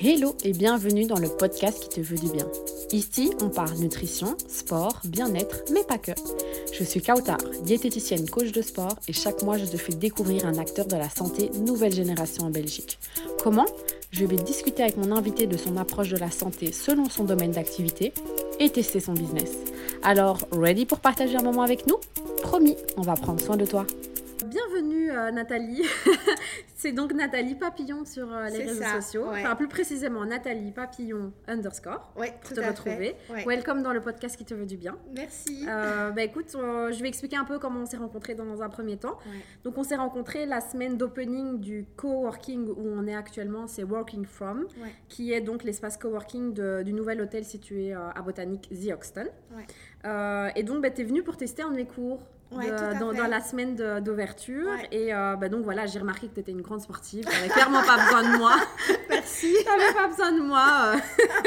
Hello et bienvenue dans le podcast qui te veut du bien. Ici, on parle nutrition, sport, bien-être, mais pas que. Je suis Kautar, diététicienne coach de sport et chaque mois je te fais découvrir un acteur de la santé nouvelle génération en Belgique. Comment? Je vais discuter avec mon invité de son approche de la santé selon son domaine d'activité et tester son business. Alors, ready pour partager un moment avec nous? Promis, on va prendre soin de toi. Bienvenue euh, Nathalie. c'est donc Nathalie Papillon sur euh, les réseaux sociaux. Enfin, plus précisément Nathalie Papillon underscore. Ouais, pour te retrouver. Welcome dans le podcast qui te veut du bien. Merci. Euh, bah, écoute, je vais expliquer un peu comment on s'est rencontrés dans un premier temps. Donc, on s'est rencontrés la semaine d'opening du coworking où on est actuellement. C'est Working From, qui est donc l'espace coworking du nouvel hôtel situé à Botanique The Hoxton. et donc, bah, tu es venue pour tester un de mes cours dans, dans, la semaine d'ouverture. Et euh, bah, donc voilà, j'ai remarqué que tu étais une grande sportive. Tu n'avais clairement pas besoin de moi. Merci. tu n'avais pas besoin de moi.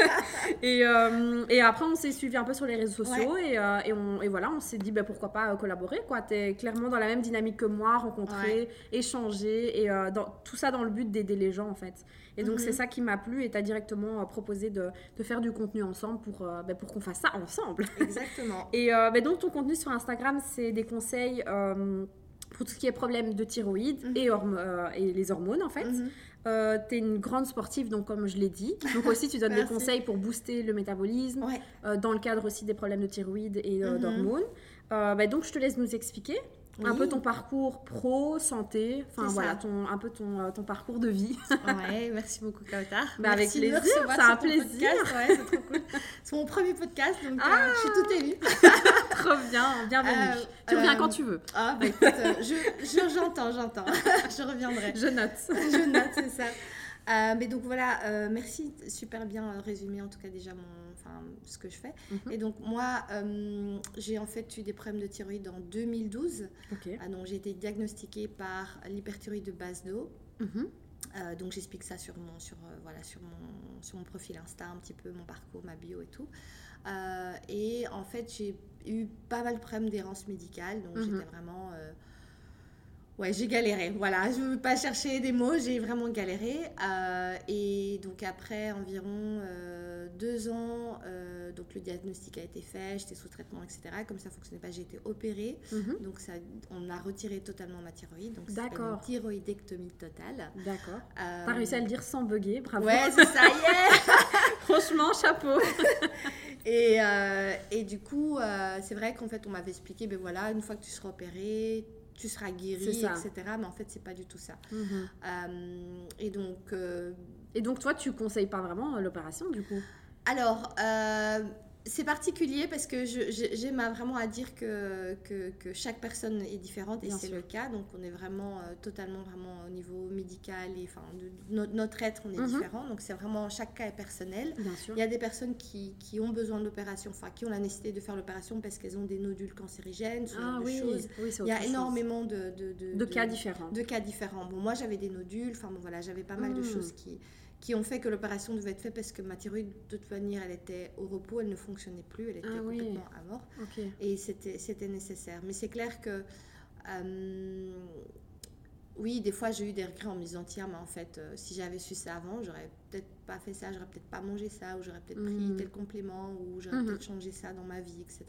et, euh, et, après, on s'est suivi un peu sur les réseaux sociaux. Et, euh, et, on, et, voilà, on s'est dit bah, pourquoi pas collaborer. Tu es clairement dans la même dynamique que moi, rencontrer, échanger. Et dans, tout ça dans le but d'aider les gens en fait. Et donc, c'est mhm. ça qui m'a plu et tu as directement euh, proposé de, de, faire du contenu ensemble pour, euh, ben, pour qu'on fasse ça ensemble. Exactement. et euh, ben, donc, ton contenu sur Instagram, c'est des conseils pour tout ce qui est problème de thyroïde mhm. et, et, les hormones, en fait. Mhm. tu es une grande sportive, donc comme je l'ai dit. Donc aussi, tu donnes des conseils pour booster le métabolisme, dans le cadre aussi des problèmes de thyroïde et d'hormones. Ben, donc, je te laisse nous expliquer. Un peu ton parcours pro, santé, enfin voilà, ton, un peu ton, euh, ton parcours de vie. ouais, merci beaucoup Kautar. Bah, avec plaisir, c'est un plaisir. Ouais, c'est trop cool. C'est mon premier podcast, donc euh, je suis toute élue. trop bien, bienvenue. Euh, tu reviens quand tu veux. Ah bah écoute, j'entends, j'entends. je reviendrai. Je note. je note, c'est ça. Euh, mais donc voilà, euh, merci, super bien résumé en tout cas déjà mon, enfin, ce que je fais. Mhm. Et donc moi, euh, j'ai en fait eu des problèmes de thyroïde en 2012. Ah, donc j'ai été diagnostiquée par l'hyperthyroïde de base d'eau. Mhm. donc j'explique ça sur mon, sur, voilà, sur, mon, sur mon profil Insta, un petit peu mon parcours, ma bio et tout. et en fait, j'ai eu pas mal de problèmes d'errance médicale. Donc mhm. j'étais vraiment Ouais, j'ai galéré. Voilà, je ne veux pas chercher des mots, j'ai vraiment galéré. Euh, et donc après environ euh, deux ans, euh, donc le diagnostic a été fait, j'étais sous traitement, etc. Comme ça ne fonctionnait pas, j'ai été opérée. Mhm. Donc ça, on a retiré totalement ma thyroïde. Donc c'est une thyroïdectomie totale. D'accord. Tu as réussi à le dire sans bugger, bravo. Ouais, c'est ça, yeah Franchement, chapeau. et, et du coup, c'est vrai qu'en fait, on m'avait expliqué, ben voilà, une fois que tu seras opérée, tu seras guéri, etc. Mais en fait, c'est pas du tout ça. Mhm. Euh, et donc. Euh, et donc, toi, tu conseilles pas vraiment l'opération, du coup? Alors, euh, c'est particulier parce que j'aime vraiment à dire que, que, chaque personne est différente et c'est le cas. Donc on est vraiment euh, totalement vraiment au niveau médical et enfin de, notre être on est mhm. différent. Donc c'est vraiment chaque cas est personnel. Il y a des personnes qui, qui ont besoin de l'opération, enfin qui ont la nécessité de faire l'opération parce qu'elles ont des nodules cancérigènes, ce ah, genre oui, de choses. Il y a énormément de, de, cas différents. De cas différents. Bon moi j'avais des nodules, enfin bon voilà j'avais pas mal de hmm. choses qui qui ont fait que l'opération devait être faite parce que ma thyroïde, de toute manière, elle était au repos, elle ne fonctionnait plus, elle était ah complètement à mort. Et c'était nécessaire. Mais c'est clair que, euh, oui, des fois, j'ai eu des regrets en me disant, tiens, mais en fait, euh, si j'avais su ça avant, j'aurais peut-être pas fait ça, j'aurais peut-être pas mangé ça, ou j'aurais peut-être pris mhm. tel complément, ou j'aurais mhm. peut-être changé ça dans ma vie, etc.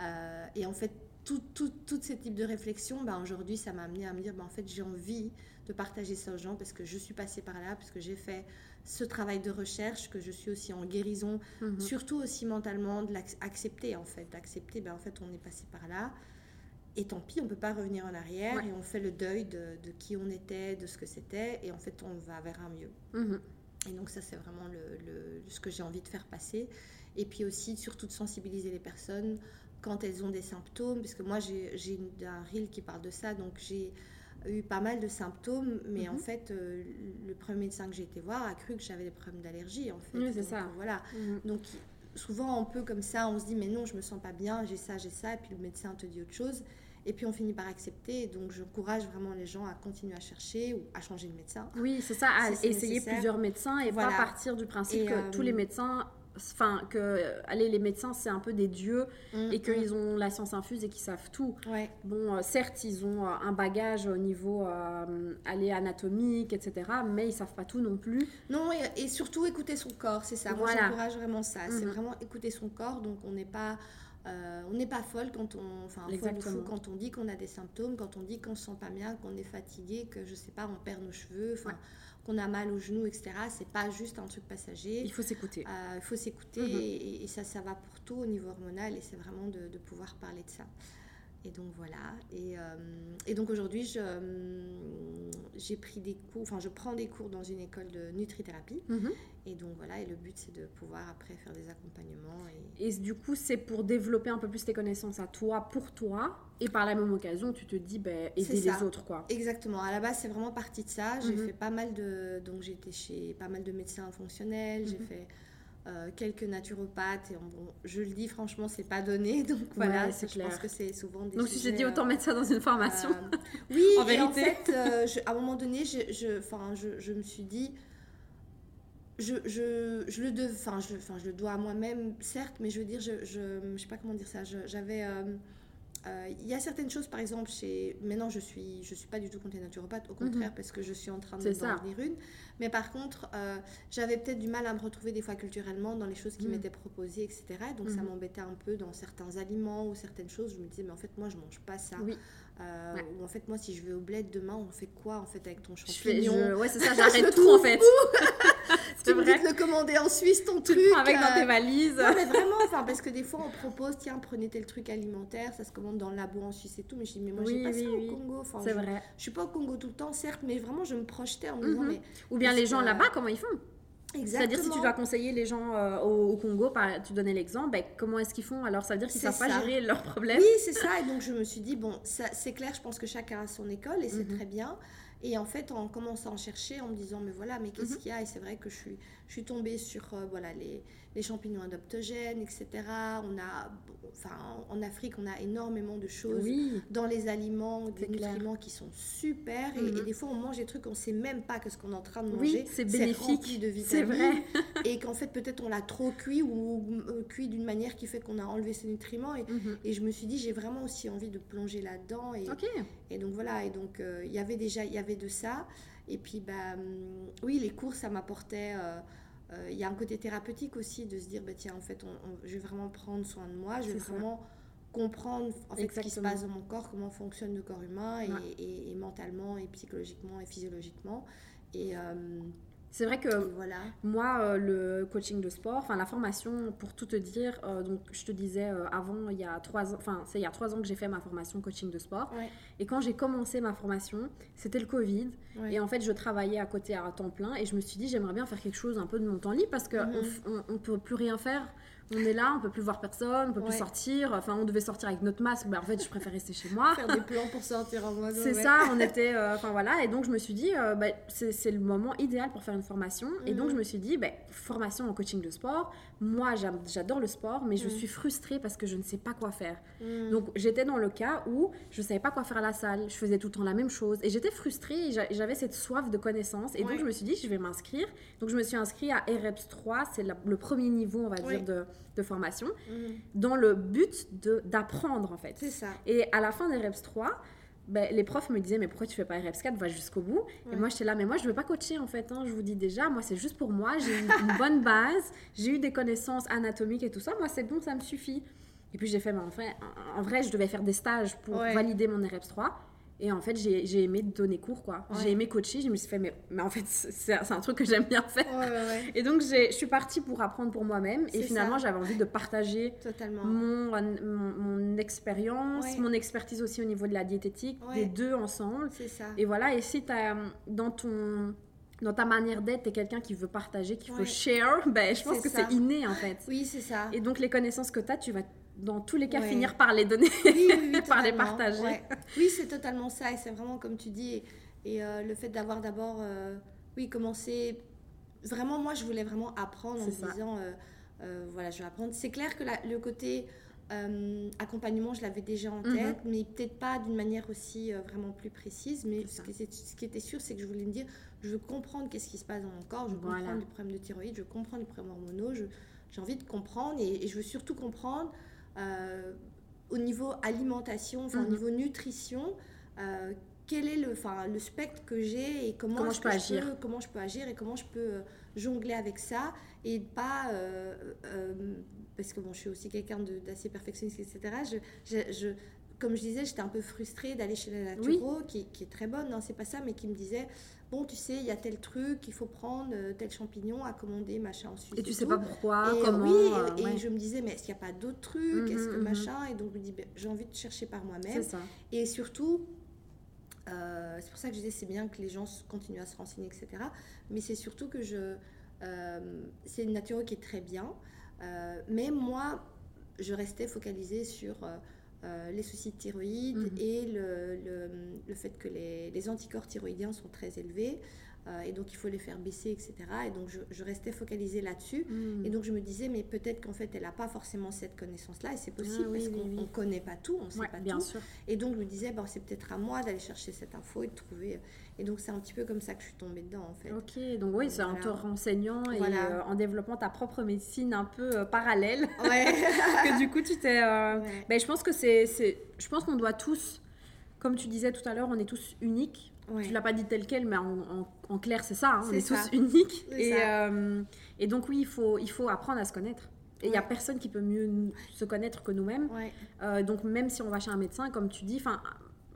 Euh, et en fait, tout, tout, tout ce type de réflexion, bah, aujourd'hui, ça m'a amené à me dire, bah, en fait, j'ai envie de partager ça aux gens parce que je suis passée par là, parce que j'ai fait ce travail de recherche, que je suis aussi en guérison, mhm. surtout aussi mentalement, de l'accepter en fait, d'accepter, ben, en fait on est passé par là, et tant pis, on peut pas revenir en arrière, et on fait le deuil de, qui on était, de ce que c'était, et en fait on va vers un mieux. Mhm. Et donc ça c'est vraiment le, ce que j'ai envie de faire passer, et puis aussi surtout de sensibiliser les personnes quand elles ont des symptômes, parce que moi j'ai un reel qui parle de ça, donc j'ai eu pas mal de symptômes, mais en mhm. fait, euh, le premier médecin que j'ai été voir a cru que j'avais des problèmes d'allergie, en fait. Oui, c'est ça. voilà. Mhm. Donc, souvent, on peut comme ça, on se dit, mais non, je me sens pas bien, j'ai ça, j'ai ça, et puis le médecin te dit autre chose. Et puis on finit par accepter. Donc j'encourage vraiment les gens à continuer à chercher ou à changer de médecin. Oui, c'est ça, à essayer plusieurs médecins et pas partir du principe que tous les euh, médecins enfin que allez les médecins c'est un peu des dieux mm, et qu'ils mm. ont la science infuse et qu'ils savent tout. Bon euh, certes ils ont euh, un bagage au niveau euh, aller anatomique etc mais ils savent pas tout non plus. Non et, surtout écouter son corps c'est ça. Moi j'encourage vraiment ça. C'est mm-hmm. vraiment écouter son corps donc on n'est pas on n'est pas folle quand on, enfin, quand on dit qu'on a des symptômes, quand on dit qu'on se sent pas bien, qu'on est fatigué, que je sais pas, on perd nos cheveux. Enfin, qu'on a mal au genou, etc. C'est pas juste un truc passager. Il faut s'écouter. Euh, il faut s'écouter mhm. et, ça, ça va pour tout au niveau hormonal et c'est vraiment de, de, pouvoir parler de ça. Et donc voilà. Et, euh, et donc aujourd'hui, euh, j'ai pris des cours, enfin je prends des cours dans une école de nutrithérapie. Mhm. Et donc voilà, et le but c'est de pouvoir après faire des accompagnements. Et, et du coup, c'est pour développer un peu plus tes connaissances à toi, pour toi. Et par la même occasion, tu te dis, ben, aider les autres quoi. Exactement. À la base, c'est vraiment parti de ça. J'ai mhm. fait pas mal de. Donc j'ai été chez pas mal de médecins fonctionnels. J'ai mhm. fait euh, quelques naturopathes. Et bon, je le dis franchement, c'est pas donné. Donc voilà, je pense que c'est souvent des. Donc si j'ai dit autant mettre ça dans une formation. Euh, oui, en vérité. en fait, euh, à un moment donné, je, je, je, je me suis dit. Je, je, je le dev, enfin, je, je le dois à moi-même, certes, mais je veux dire, je, je, je sais pas comment dire ça. J'avais euh, il y a certaines choses, par exemple, chez... maintenant je suis, je suis pas du tout contre les naturopathes, au mhm. contraire, parce que je suis en train de devenir une. Mais par contre, euh, j'avais peut-être du mal à me retrouver des fois culturellement dans les choses qui mhm. m'étaient proposées, etc. Donc ça mhm. m'embêtait un peu dans certains aliments ou certaines choses. Je me disais, mais en fait, moi, je mange pas ça. Euh, ou en fait, moi, si je vais au bled demain, on fait quoi en fait avec ton champignon je Ouais, c'est ça, j'arrête tout en fait. tu me dis de le commander en Suisse ton truc. avec dans tes valises. Non, mais vraiment, enfin, parce que des fois on propose, tiens, prenez tel truc alimentaire, ça se commande dans le labo en Suisse et tout. Mais je dis, mais moi j'ai pas ça au Congo. Enfin, c'est vrai. Je suis pas au Congo tout le temps, certes, mais vraiment je me projetais en me disant, mhm. mais. Ou bien les gens là-bas, comment ils font? C'est-à-dire si tu dois conseiller les gens euh, au, Congo, tu donnais l'exemple, ben, comment est-ce qu'ils font? Alors ça veut dire qu'ils ne savent pas gérer leurs problèmes. Oui, c'est ça. Et donc je me suis dit, bon, c'est clair, je pense que chacun a son école et c'est mhm. très bien. Et en fait, en commençant à chercher, en me disant, mais voilà, mais qu'est-ce mhm. qu'il y a? Et c'est vrai que je suis, je suis tombée sur euh, voilà, les, les, champignons adaptogènes, etc. On a, enfin, en Afrique, on a énormément de choses dans les aliments, des nutriments qui sont super. Et, mhm. des fois, on mange des trucs, on ne sait même pas que ce qu'on est en train de manger, c'est bénéfique. de vitamines. C'est vrai. et qu'en fait, peut-être on l'a trop cuit ou euh, cuit d'une manière qui fait qu'on a enlevé ces nutriments. Et, mhm. et je me suis dit, j'ai vraiment aussi envie de plonger là-dedans. Et, et donc voilà, et donc euh, il y avait déjà, il y avait de ça. Et puis, bah, hum, oui, les cours, ça m'apportait. Euh, euh, il y a un côté thérapeutique aussi de se dire, bah, tiens, en fait, je vais vraiment prendre soin de moi, je vais vraiment comprendre en fait, ce qui se passe dans mon corps, comment fonctionne le corps humain, et, et, mentalement, et psychologiquement, et physiologiquement. Et. C'est vrai que voilà. moi, euh, le coaching de sport, enfin la formation, pour tout te dire, euh, donc je te disais euh, avant, il y a trois ans, enfin c'est il y a trois ans que j'ai fait ma formation coaching de sport. Et quand j'ai commencé ma formation, c'était le Covid. Et en fait, je travaillais à côté à temps plein et je me suis dit, j'aimerais bien faire quelque chose un peu de mon temps libre parce qu'on mhm. ne peut plus rien faire on est là, on peut plus voir personne, on peut plus sortir. Enfin, on devait sortir avec notre masque. mais en fait, je préfère rester chez moi. Faire des plans pour sortir en mode. C'est ça, on était. Euh, enfin voilà, et donc je me suis dit, euh, bah, c'est le moment idéal pour faire une formation. Et donc je me suis dit, bah, formation en coaching de sport. Moi, j'adore le sport, mais je suis frustrée parce que je ne sais pas quoi faire. Donc j'étais dans le cas où je ne savais pas quoi faire à la salle. Je faisais tout le temps la même chose. Et j'étais frustrée j'avais cette soif de connaissances. Et donc je me suis dit, je vais m'inscrire. Donc je me suis inscrite à EREPS 3, c'est le premier niveau, on va dire, de de formation, mhm. dans le but d'apprendre en fait. C'est ça. Et à la fin des REPS 3, ben, les profs me disaient mais pourquoi tu fais pas REPS 4 va jusqu'au bout. Et moi j'étais là mais moi je veux pas coacher en fait hein, je vous dis déjà moi c'est juste pour moi. J'ai une, une bonne base. J'ai eu des connaissances anatomiques et tout ça. Moi c'est bon ça me suffit. Et puis j'ai fait mais en vrai, en vrai je devais faire des stages pour valider mon REPS 3 et en fait, j'ai aimé donner cours, quoi. J'ai aimé coacher. Je me suis fait, mais, mais en fait, c'est un truc que j'aime bien faire. et donc, je suis partie pour apprendre pour moi-même. Et finalement, j'avais envie de partager mon, mon, expérience, mon expertise aussi au niveau de la diététique, les deux ensemble. Ça. Et voilà. Et si as, dans ton dans ta manière d'être, tu es quelqu'un qui veut partager, qui veut share, ben, je pense que c'est inné en fait. Oui, c'est ça. Et donc les connaissances que tu as, tu vas dans tous les cas finir par les donner, oui, oui, par les partager. Oui, c'est totalement ça et c'est vraiment comme tu dis. Et, euh, le fait d'avoir d'abord, euh, oui, commencé. Vraiment, moi, je voulais vraiment apprendre en me disant, euh, voilà, je vais apprendre. C'est clair que le côté accompagnement, je l'avais déjà en mhm. tête, mais peut-être pas d'une manière aussi vraiment plus précise. Mais ce qui, ce qui, était sûr, c'est que je voulais me dire, je veux comprendre qu'est-ce qui se passe dans mon corps, je veux comprendre les problèmes de thyroïde, je veux comprendre les problèmes hormonaux, j'ai envie de comprendre et, je veux surtout comprendre euh, au niveau alimentation, enfin au mhm. niveau nutrition, quel est le, enfin, le spectre que j'ai et comment, je, peux agir? comment je peux agir et comment je peux jongler avec ça et pas parce que bon, je suis aussi quelqu'un d'assez perfectionniste, etc. Je, je, comme je disais, j'étais un peu frustrée d'aller chez la naturo, qui, qui, est très bonne, non, c'est pas ça, mais qui me disait bon, tu sais, il y a tel truc, il faut prendre euh, tel champignon à commander, machin en Suisse. Et tu sais pas pourquoi, et, comment. Oui, et, euh, je me disais, mais est-ce qu'il n'y a pas d'autres trucs Est-ce que mhm, mhm. machin Et donc, je me dis, ben, j'ai envie de chercher par moi-même. Et surtout, euh, c'est pour ça que je disais, c'est bien que les gens continuent à se renseigner, etc. Mais c'est surtout que je. c'est une nature qui est très bien. Euh, mais moi, je restais focalisée sur euh, les soucis de thyroïde mhm. et le, le, le, fait que les, les, anticorps thyroïdiens sont très élevés. Et donc, il faut les faire baisser, etc. Et donc, je, je restais focalisée là-dessus. Mhm. Et donc, je me disais, mais peut-être qu'en fait, elle n'a pas forcément cette connaissance-là. Et c'est possible ah parce qu'on ne connaît pas tout, on ne sait pas bien tout. Sûr. Et donc, je me disais, bon, c'est peut-être à moi d'aller chercher cette info et de trouver et donc, c'est un petit peu comme ça que je suis tombée dedans, en fait. Ok, donc oui, c'est en te renseignant et euh, en développant ta propre médecine un peu euh, parallèle. Ouais. que du coup, tu t'es. Euh, ben, je pense que c'est. Je pense qu'on doit tous, comme tu disais tout à l'heure, on est tous uniques. Ouais. Tu l'as pas dit tel quel, mais en, en, clair, c'est ça. Hein, on est, tous uniques. Et, et, donc, oui, il faut, il faut apprendre à se connaître. Et il n'y a personne qui peut mieux se connaître que nous-mêmes. donc, même si on va chez un médecin, comme tu dis,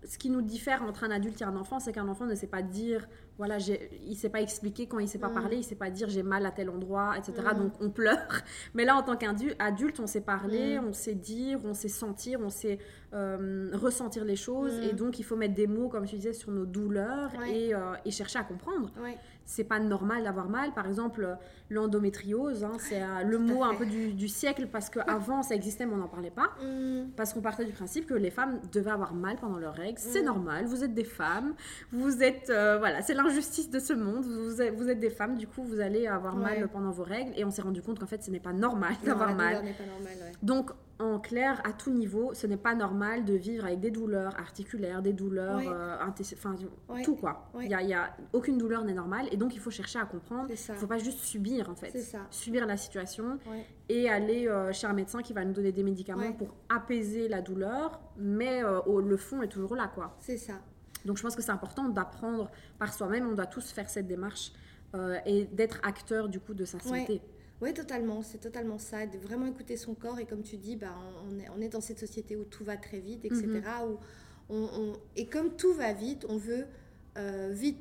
ce qui nous diffère entre un adulte et un enfant, c'est qu'un enfant ne sait pas dire, voilà, il ne sait pas expliquer quand il ne sait pas mm. parler, il ne sait pas dire j'ai mal à tel endroit, etc. Mm. Donc on pleure. Mais là, en tant qu'adulte, on sait parler, mm. on sait dire, on sait sentir, on sait euh, ressentir les choses. Et donc il faut mettre des mots, comme tu disais, sur nos douleurs et, euh, et, chercher à comprendre. Ouais c'est pas normal d'avoir mal. Par exemple, l'endométriose, hein, c'est euh, le mot un peu du, siècle parce qu'avant ça existait mais on n'en parlait pas. Mm. Parce qu'on partait du principe que les femmes devaient avoir mal pendant leurs règles. C'est mm. normal, vous êtes des femmes, vous êtes. Euh, voilà, c'est l'injustice de ce monde. Vous êtes, vous êtes, des femmes, du coup vous allez avoir mal pendant vos règles. Et on s'est rendu compte qu'en fait ce n'est pas normal d'avoir mal. Pas normal, Donc en clair, à tout niveau, ce n'est pas normal de vivre avec des douleurs articulaires, des douleurs, euh, enfin tout quoi. Il y, a, aucune douleur n'est normale et donc il faut chercher à comprendre. Il ne faut pas juste subir en fait, subir la situation et aller euh, chez un médecin qui va nous donner des médicaments pour apaiser la douleur, mais euh, le fond est toujours là quoi. C'est ça. Donc je pense que c'est important d'apprendre par soi-même. On doit tous faire cette démarche et d'être acteur du coup de sa santé. Oui, totalement. C'est totalement ça. De vraiment écouter son corps. Et comme tu dis, bah, on, est, on est dans cette société où tout va très vite, etc. Mhm. Où on, et comme tout va vite, on veut euh, vite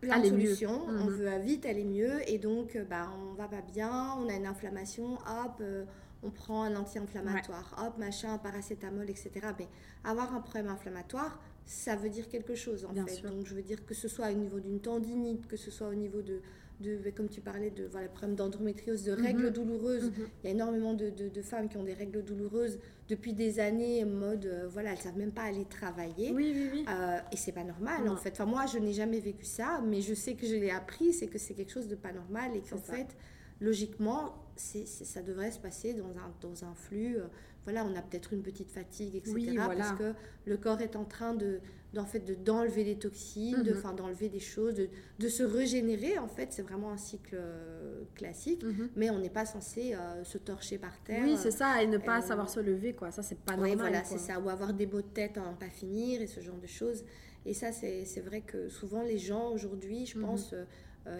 plein de solutions. On mhm. veut vite aller mieux. Et donc, euh, bah, on va pas bien, on a une inflammation, hop, euh, on prend un anti-inflammatoire, hop, machin, un paracétamol, etc. Mais avoir un problème inflammatoire, ça veut dire quelque chose en fait. Donc je veux dire que ce soit au niveau d'une tendinite, que ce soit au niveau de de, comme tu parlais, de voilà, problème d'endométriose, de règles mhm. douloureuses. Mhm. Il y a énormément de, de, femmes qui ont des règles douloureuses depuis des années, en mode, euh, voilà, elles ne savent même pas aller travailler. Oui, oui, oui. Euh, et c'est pas normal, en fait. Enfin, moi, je n'ai jamais vécu ça, mais je sais que je l'ai appris, c'est que c'est quelque chose de pas normal et qu'en fait, logiquement, c'est, ça devrait se passer dans un, dans un flux. Euh, voilà, on a peut-être une petite fatigue, etc. Parce que le corps est en train de, d'en fait, de, d'enlever des toxines, de, mhm. d'enlever des choses, de, de, se régénérer. En fait, c'est vraiment un cycle euh, classique, mhm. mais on n'est pas censé euh, se torcher par terre. Oui, c'est ça, et ne pas savoir se lever, quoi. Ça, c'est pas normal. Voilà, c'est ça. Ou avoir des beaux de tête à pas finir et ce genre de choses. Et ça, c'est, c'est vrai que souvent, les gens aujourd'hui, je mhm. pense,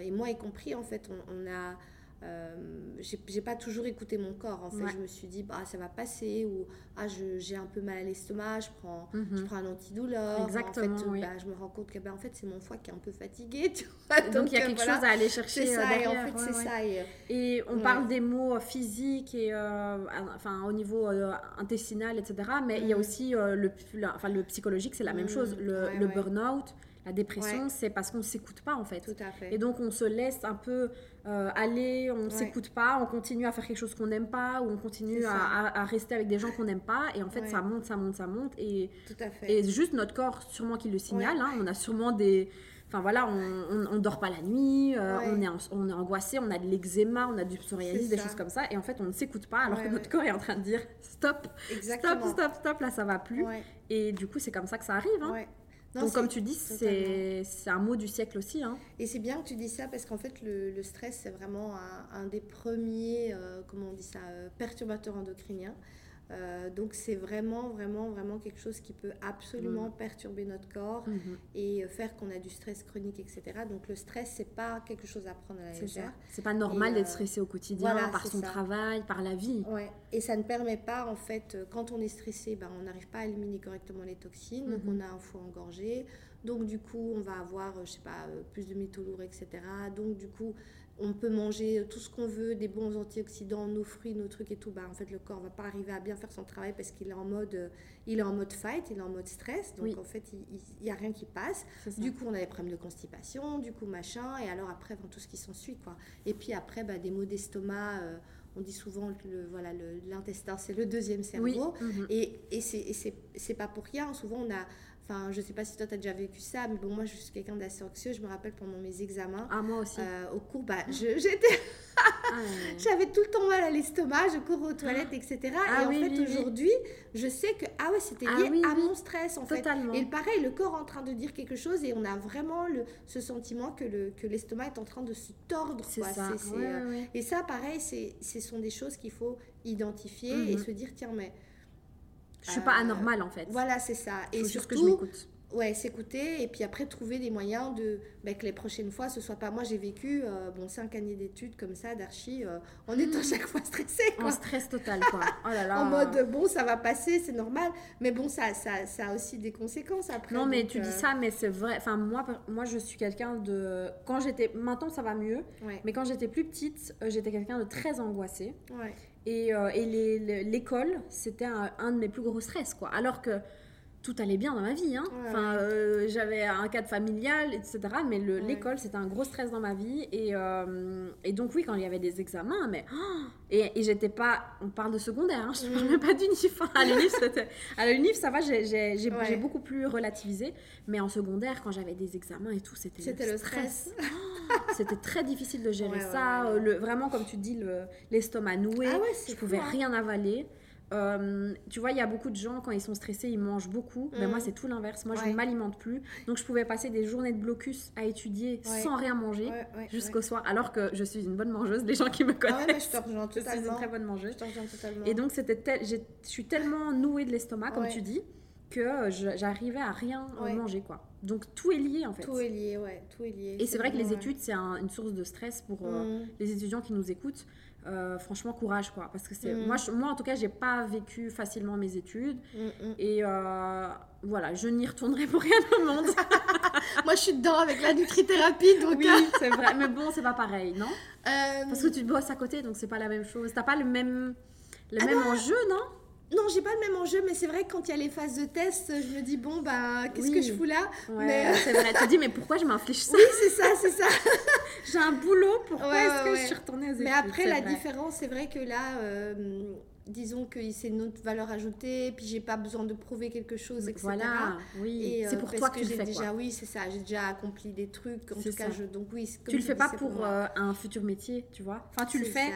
et moi y compris, en fait, on a euh, j'ai pas toujours écouté mon corps en fait. Je me suis dit bah ça va passer ou ah j'ai un peu mal à l'estomac je prends je mhm. prends un antidouleur. Exactement en fait, bah, je me rends compte que bah, en fait c'est mon foie qui est un peu fatigué tu vois. Donc, il y a quelque chose à aller chercher ça, derrière, et en fait c'est ça et, on parle des mots physiques et euh, enfin au niveau euh, intestinal etc mais il y a mm. aussi le, enfin, le psychologique c'est la même mm. chose. Le, le burn-out la dépression, c'est parce qu'on ne s'écoute pas en fait. Tout à fait. Et donc on se laisse un peu euh, aller, on ne s'écoute pas, on continue à faire quelque chose qu'on n'aime pas, ou on continue à, rester avec des gens qu'on n'aime pas. Et en fait, ça monte, ça monte, ça monte. Et, Tout à fait. Et juste notre corps, sûrement qui le signale. Hein. on a sûrement des Enfin voilà, on, on, dort pas la nuit, euh, on, est on est angoissé, on a de l'eczéma, on a du psoriasis, des choses comme ça. Et en fait, on ne s'écoute pas alors que notre corps est en train de dire stop, stop, stop, stop, là ça va plus. Et du coup, c'est comme ça que ça arrive. Hein. Donc, comme tu dis, c'est un mot du siècle aussi. Hein. Et c'est bien que tu dis ça parce qu'en fait, le, stress, c'est vraiment un, des premiers, euh, comment on dit ça, euh, perturbateurs endocriniens. Euh, donc c'est vraiment, vraiment, vraiment quelque chose qui peut absolument mm. perturber notre corps mm-hmm. et euh, faire qu'on a du stress chronique, etc. Donc le stress, c'est pas quelque chose à prendre à la légère. C'est pas normal d'être euh, stressé au quotidien par son travail, par la vie. Ouais. Et ça ne permet pas, en fait, quand on est stressé, ben, on n'arrive pas à éliminer correctement les toxines, donc mm-hmm. on a un foie engorgé. Donc du coup, on va avoir, je sais pas, plus de métaux lourds, etc. Donc du coup, on peut manger tout ce qu'on veut, des bons antioxydants, nos fruits, nos trucs et tout, bah, en fait le corps va pas arriver à bien faire son travail parce qu'il est en mode, euh, il est en mode fight, il est en mode stress, donc en fait il n'y a rien qui passe. Du coup on a des problèmes de constipation, du coup machin, et alors après tout ce qui s'ensuit quoi. Et puis après bah, des maux d'estomac. Euh, on dit souvent que le, voilà, l'intestin, c'est le deuxième cerveau. Mhm. Et, et c'est pas pour rien. Souvent, on a, Enfin, je sais pas si toi, tu as déjà vécu ça, mais bon, moi, je suis quelqu'un d'assez anxieux. Je me rappelle pendant mes examens. Ah, moi aussi. Euh, au cours, bah, j'étais. Ah, J'avais tout le temps mal à l'estomac, je cours aux toilettes, etc. Ah, et en fait, aujourd'hui, je sais que ah ouais, c'était ah lié à mon stress, en Totalement. fait. Et pareil, le corps est en train de dire quelque chose et on a vraiment le, ce sentiment que l'estomac que est en train de se tordre. C'est ça. Euh, et ça, pareil, ce sont des choses qu'il faut identifier et mhm. se dire tiens, mais je suis pas euh, anormale en fait. Voilà, c'est ça. et surtout, que je m'écoute. Ouais, s'écouter et puis après trouver des moyens de bah, que les prochaines fois ce soit pas moi j'ai vécu euh, bon cinq années d'études comme ça d'archi euh, en étant chaque fois stressée quoi. En stress total quoi. Oh là là. en mode bon ça va passer c'est normal mais bon ça, ça, ça a aussi des conséquences après. Non mais tu dis ça mais c'est vrai enfin moi moi je suis quelqu'un de quand j'étais maintenant ça va mieux mais quand j'étais plus petite j'étais quelqu'un de très angoissé. Ouais. Et, euh, l'école, c'était un, de mes plus gros stress, quoi. Alors que tout allait bien dans ma vie. Hein. enfin, euh, j'avais un cadre familial, etc. Mais l'école, c'était un gros stress dans ma vie. Et, euh, et, donc, oui, quand il y avait des examens, mais. Oh, et, et j'étais pas. On parle de secondaire, hein, je ne parle même pas d'unif. Hein. À l'unif, ça va, j'ai beaucoup plus relativisé. Mais en secondaire, quand j'avais des examens et tout, c'était le stress. Oh, c'était très difficile de gérer ça. Le, vraiment, comme tu dis, l'estomac noué. Ah je pouvais rien avaler. Euh, tu vois, il y a beaucoup de gens, quand ils sont stressés, ils mangent beaucoup. Mais moi, mm. c'est tout l'inverse. Moi, je ne m'alimente plus. Donc, je pouvais passer des journées de blocus à étudier sans rien manger jusqu'au soir. Alors que je suis une bonne mangeuse. Les gens qui me ah connaissent, je, je, suis une très bonne mangeuse. Et donc, c'était je suis tellement nouée de l'estomac, comme tu dis, que euh, j'arrivais à rien manger, quoi. Donc, tout est lié, en fait. Tout est lié, ouais. Tout est lié. Et c'est vrai que les études, c'est une source de stress pour euh, mm. les étudiants qui nous écoutent. Euh, franchement courage quoi. Parce que c'est mm. moi moi en tout cas j'ai pas vécu facilement mes études. Mm, mm. et euh, voilà je n'y retournerai pour rien au monde. Moi je suis dedans avec la nutrithérapie donc oui euh. c'est vrai. Mais bon c'est pas pareil non? Parce que tu bosses à côté donc c'est pas la même chose. T'as pas le même le ah même enjeu non? Non, j'ai pas le même enjeu, mais c'est vrai que quand il y a les phases de test, je me dis, bon, bah, qu'est-ce que je fous là mais... C'est vrai, tu te dis, mais pourquoi je m'inflige ça Oui, c'est ça, c'est ça. j'ai un boulot, pourquoi est-ce que je suis retournée aux études Mais après, la différence, c'est vrai que là, euh, disons que c'est notre valeur ajoutée, puis j'ai pas besoin de prouver quelque chose, etc. Voilà, oui. c'est euh, pour toi que, tu fais. Déjà, oui, c'est ça, j'ai déjà accompli des trucs, en tout cas, je, donc oui. tu le fais pas pour, euh, un futur métier, tu vois Enfin, tu le fais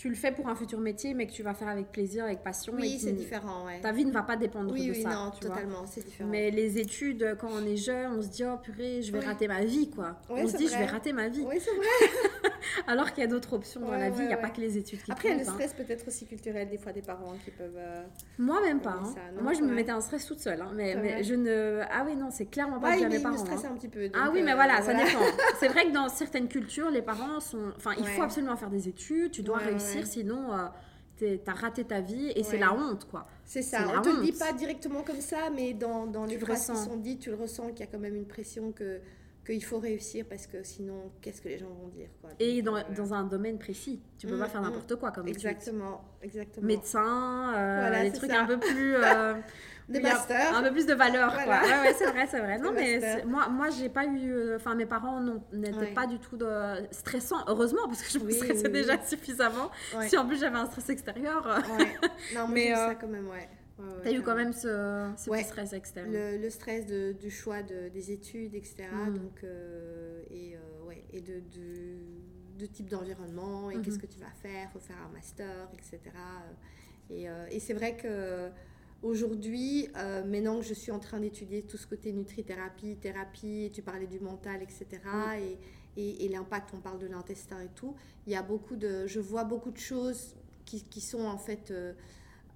tu le fais pour un futur métier, mais que tu vas faire avec plaisir, avec passion. Oui, c'est différent. Ouais. Ta vie ne va pas dépendre oui, de oui, ça. Non, totalement, c'est différent. Mais les études, quand on est jeune, on se dit, oh purée, je vais rater ma vie, quoi. on se dit, je vais rater ma vie. Oui, c'est vrai. Alors qu'il y a d'autres options dans la vie, il n'y a pas que les études qui Après, il y a le hein. stress peut-être aussi culturel, des fois, des parents qui peuvent. Euh, Moi, même pas. Hein. Moi, je me mettais un stress toute seule. Hein. Mais, mais je ne. Ah oui, non, c'est clairement pas que mes parents. un petit peu. ah oui, mais voilà, ça dépend. c'est vrai que dans certaines cultures, les parents sont. Enfin, il faut absolument faire des études, tu dois réussir, sinon. Euh, t'as raté ta vie et c'est la honte quoi. C'est ça, on te le dit pas directement comme ça, mais dans, dans les phrases qui sont dites, tu le ressens qu'il y a quand même une pression que qu'il faut réussir parce que sinon, qu'est-ce que les gens vont dire quoi. Et dans, dans, un domaine précis, tu peux pas mmh, faire mmh. n'importe quoi comme Exactement, exactement. Médecin, euh, des trucs un peu plus... Euh, des masters. Un peu plus de valeur, quoi. Ouais, ouais c'est vrai, c'est vrai. Non, mais moi, moi j'ai pas eu. Euh, enfin, mes parents n'étaient pas du tout de... stressants, heureusement, parce que je me stressais déjà suffisamment. Si en plus j'avais un stress extérieur. non, mais, mais ça quand même, ouais. tu as eu quand même ce, petit stress externe. Le, stress du choix des études, etc. Mm. Donc, et, ouais, et de, de, type d'environnement, et qu'est-ce mm-hmm. que tu vas faire, faut faire un master, etc. Et, et c'est vrai que Aujourd'hui, euh, maintenant que je suis en train d'étudier tout ce côté nutrithérapie, thérapie, tu parlais du mental, etc., et, et, l'impact, on parle de l'intestin et tout, il y a beaucoup de, je vois beaucoup de choses qui, qui sont en fait, euh,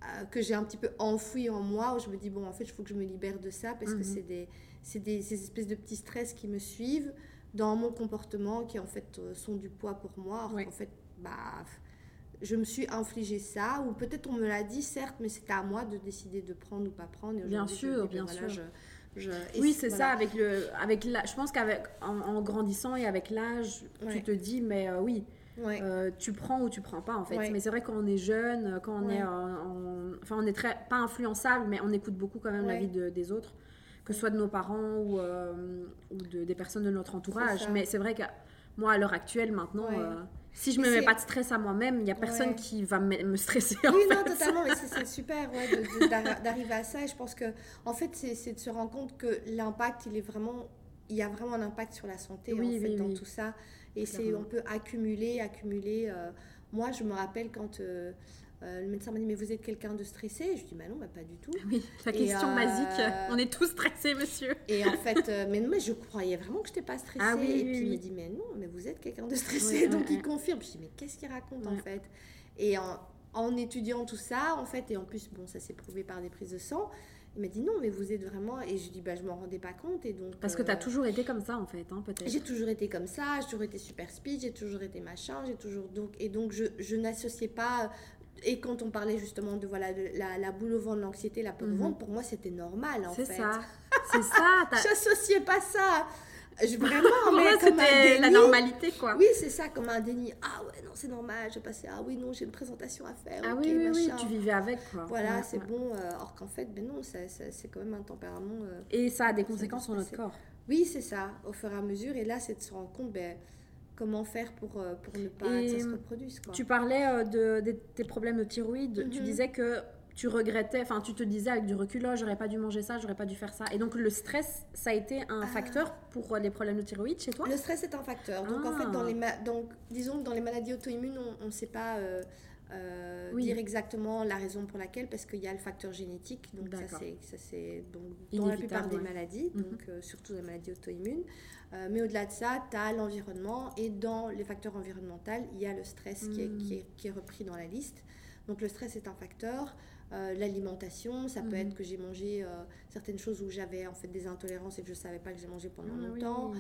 euh, que j'ai un petit peu enfouies en moi, où je me dis, bon, en fait, il faut que je me libère de ça, parce que mhm. c'est des, c'est des, ces espèces de petits stress qui me suivent dans mon comportement, qui en fait sont du poids pour moi, en fait, bah je me suis infligé ça, ou peut-être on me l'a dit, certes, mais c'était à moi de décider de prendre ou pas prendre. bien sûr, bien sûr. oui, c'est ça, avec le, avec la, je pense qu'avec en, grandissant et avec l'âge, tu te dis, mais euh, oui, euh, tu prends ou tu prends pas en fait. Mais c'est vrai quand on est jeune, quand on est, enfin on est très pas influençable, mais on écoute beaucoup quand même la vie des autres, que ce soit de nos parents ou, euh, ou de, des personnes de notre entourage. Mais c'est vrai que moi à l'heure actuelle maintenant si je me mets pas de stress à moi-même, il n'y a personne qui va me stresser. Oui, non, totalement, mais c'est super ouais, d'arriver à ça. Et je pense que, en fait, c'est de se rendre compte que l'impact, il est vraiment. Il y a vraiment un impact sur la santé, en fait, dans tout ça. Et c'est on peut accumuler, accumuler. Euh, moi, je me rappelle quand. Euh, euh, le médecin m'a dit, mais vous êtes quelqu'un de stressé? Je dis, bah non, bah, pas du tout. Oui, la question euh, basique. On est tous stressés, monsieur. Et en fait, euh, mais, mais je croyais vraiment que je n'étais pas stressée. Ah et puis il me dit, mais non, mais vous êtes quelqu'un de stressé. Donc il confirme. Je dis, mais qu'est-ce qu'il raconte en fait? Et en, en, étudiant tout ça, en fait, et en plus, bon, ça s'est prouvé par des prises de sang. Il m'a dit non, mais vous êtes vraiment. Et je dis bah je m'en rendais pas compte et donc. Parce que tu as toujours été comme ça en fait, hein, peut-être. J'ai toujours été comme ça, j'ai toujours été super speed, j'ai toujours été machin, j'ai toujours donc et donc je, je n'associais pas et quand on parlait justement de voilà la, la, boule au ventre, l'anxiété, la peur au mhm. ventre, pour moi c'était normal en fait. C'est ça. C'est ça. J'associais pas ça. Je, vraiment, mais c'était la normalité quoi. Oui, c'est ça, comme un déni. Ah ouais, non, c'est normal, je passais. Ah oui, non, j'ai une présentation à faire. Ah oui, oui, oui, tu vivais avec quoi. Voilà, c'est bon. Euh, or qu'en fait, ben non, c'est quand même un tempérament. Euh, et ça a des conséquences sur notre corps. Oui, c'est ça, au fur et à mesure. Et là, c'est de se rendre compte, ben comment faire pour, euh, pour ne pas que ça se reproduise. Quoi. Tu parlais euh, de, tes problèmes de thyroïde. Tu mhm. disais que tu regrettais, enfin tu te disais avec du recul, oh, j'aurais pas dû manger ça, j'aurais pas dû faire ça. Et donc le stress, ça a été un ah. facteur pour les problèmes de thyroïde chez toi? Le stress est un facteur. Donc en fait, dans ah. les donc, disons que dans les maladies auto-immunes, on ne sait pas euh, dire exactement la raison pour laquelle, parce qu'il y a le facteur génétique. Donc ça c'est dans la plupart des maladies, mhm. donc surtout les maladies auto-immunes. Euh, mais au-delà de ça, tu as l'environnement et dans les facteurs environnementaux, il y a le stress qui, est, qui, qui, est, repris dans la liste. Donc le stress est un facteur. Euh, l'alimentation, ça peut mhm. être que j'ai mangé euh, certaines choses où j'avais en fait des intolérances et que je ne savais pas que j'ai mangé pendant ah longtemps.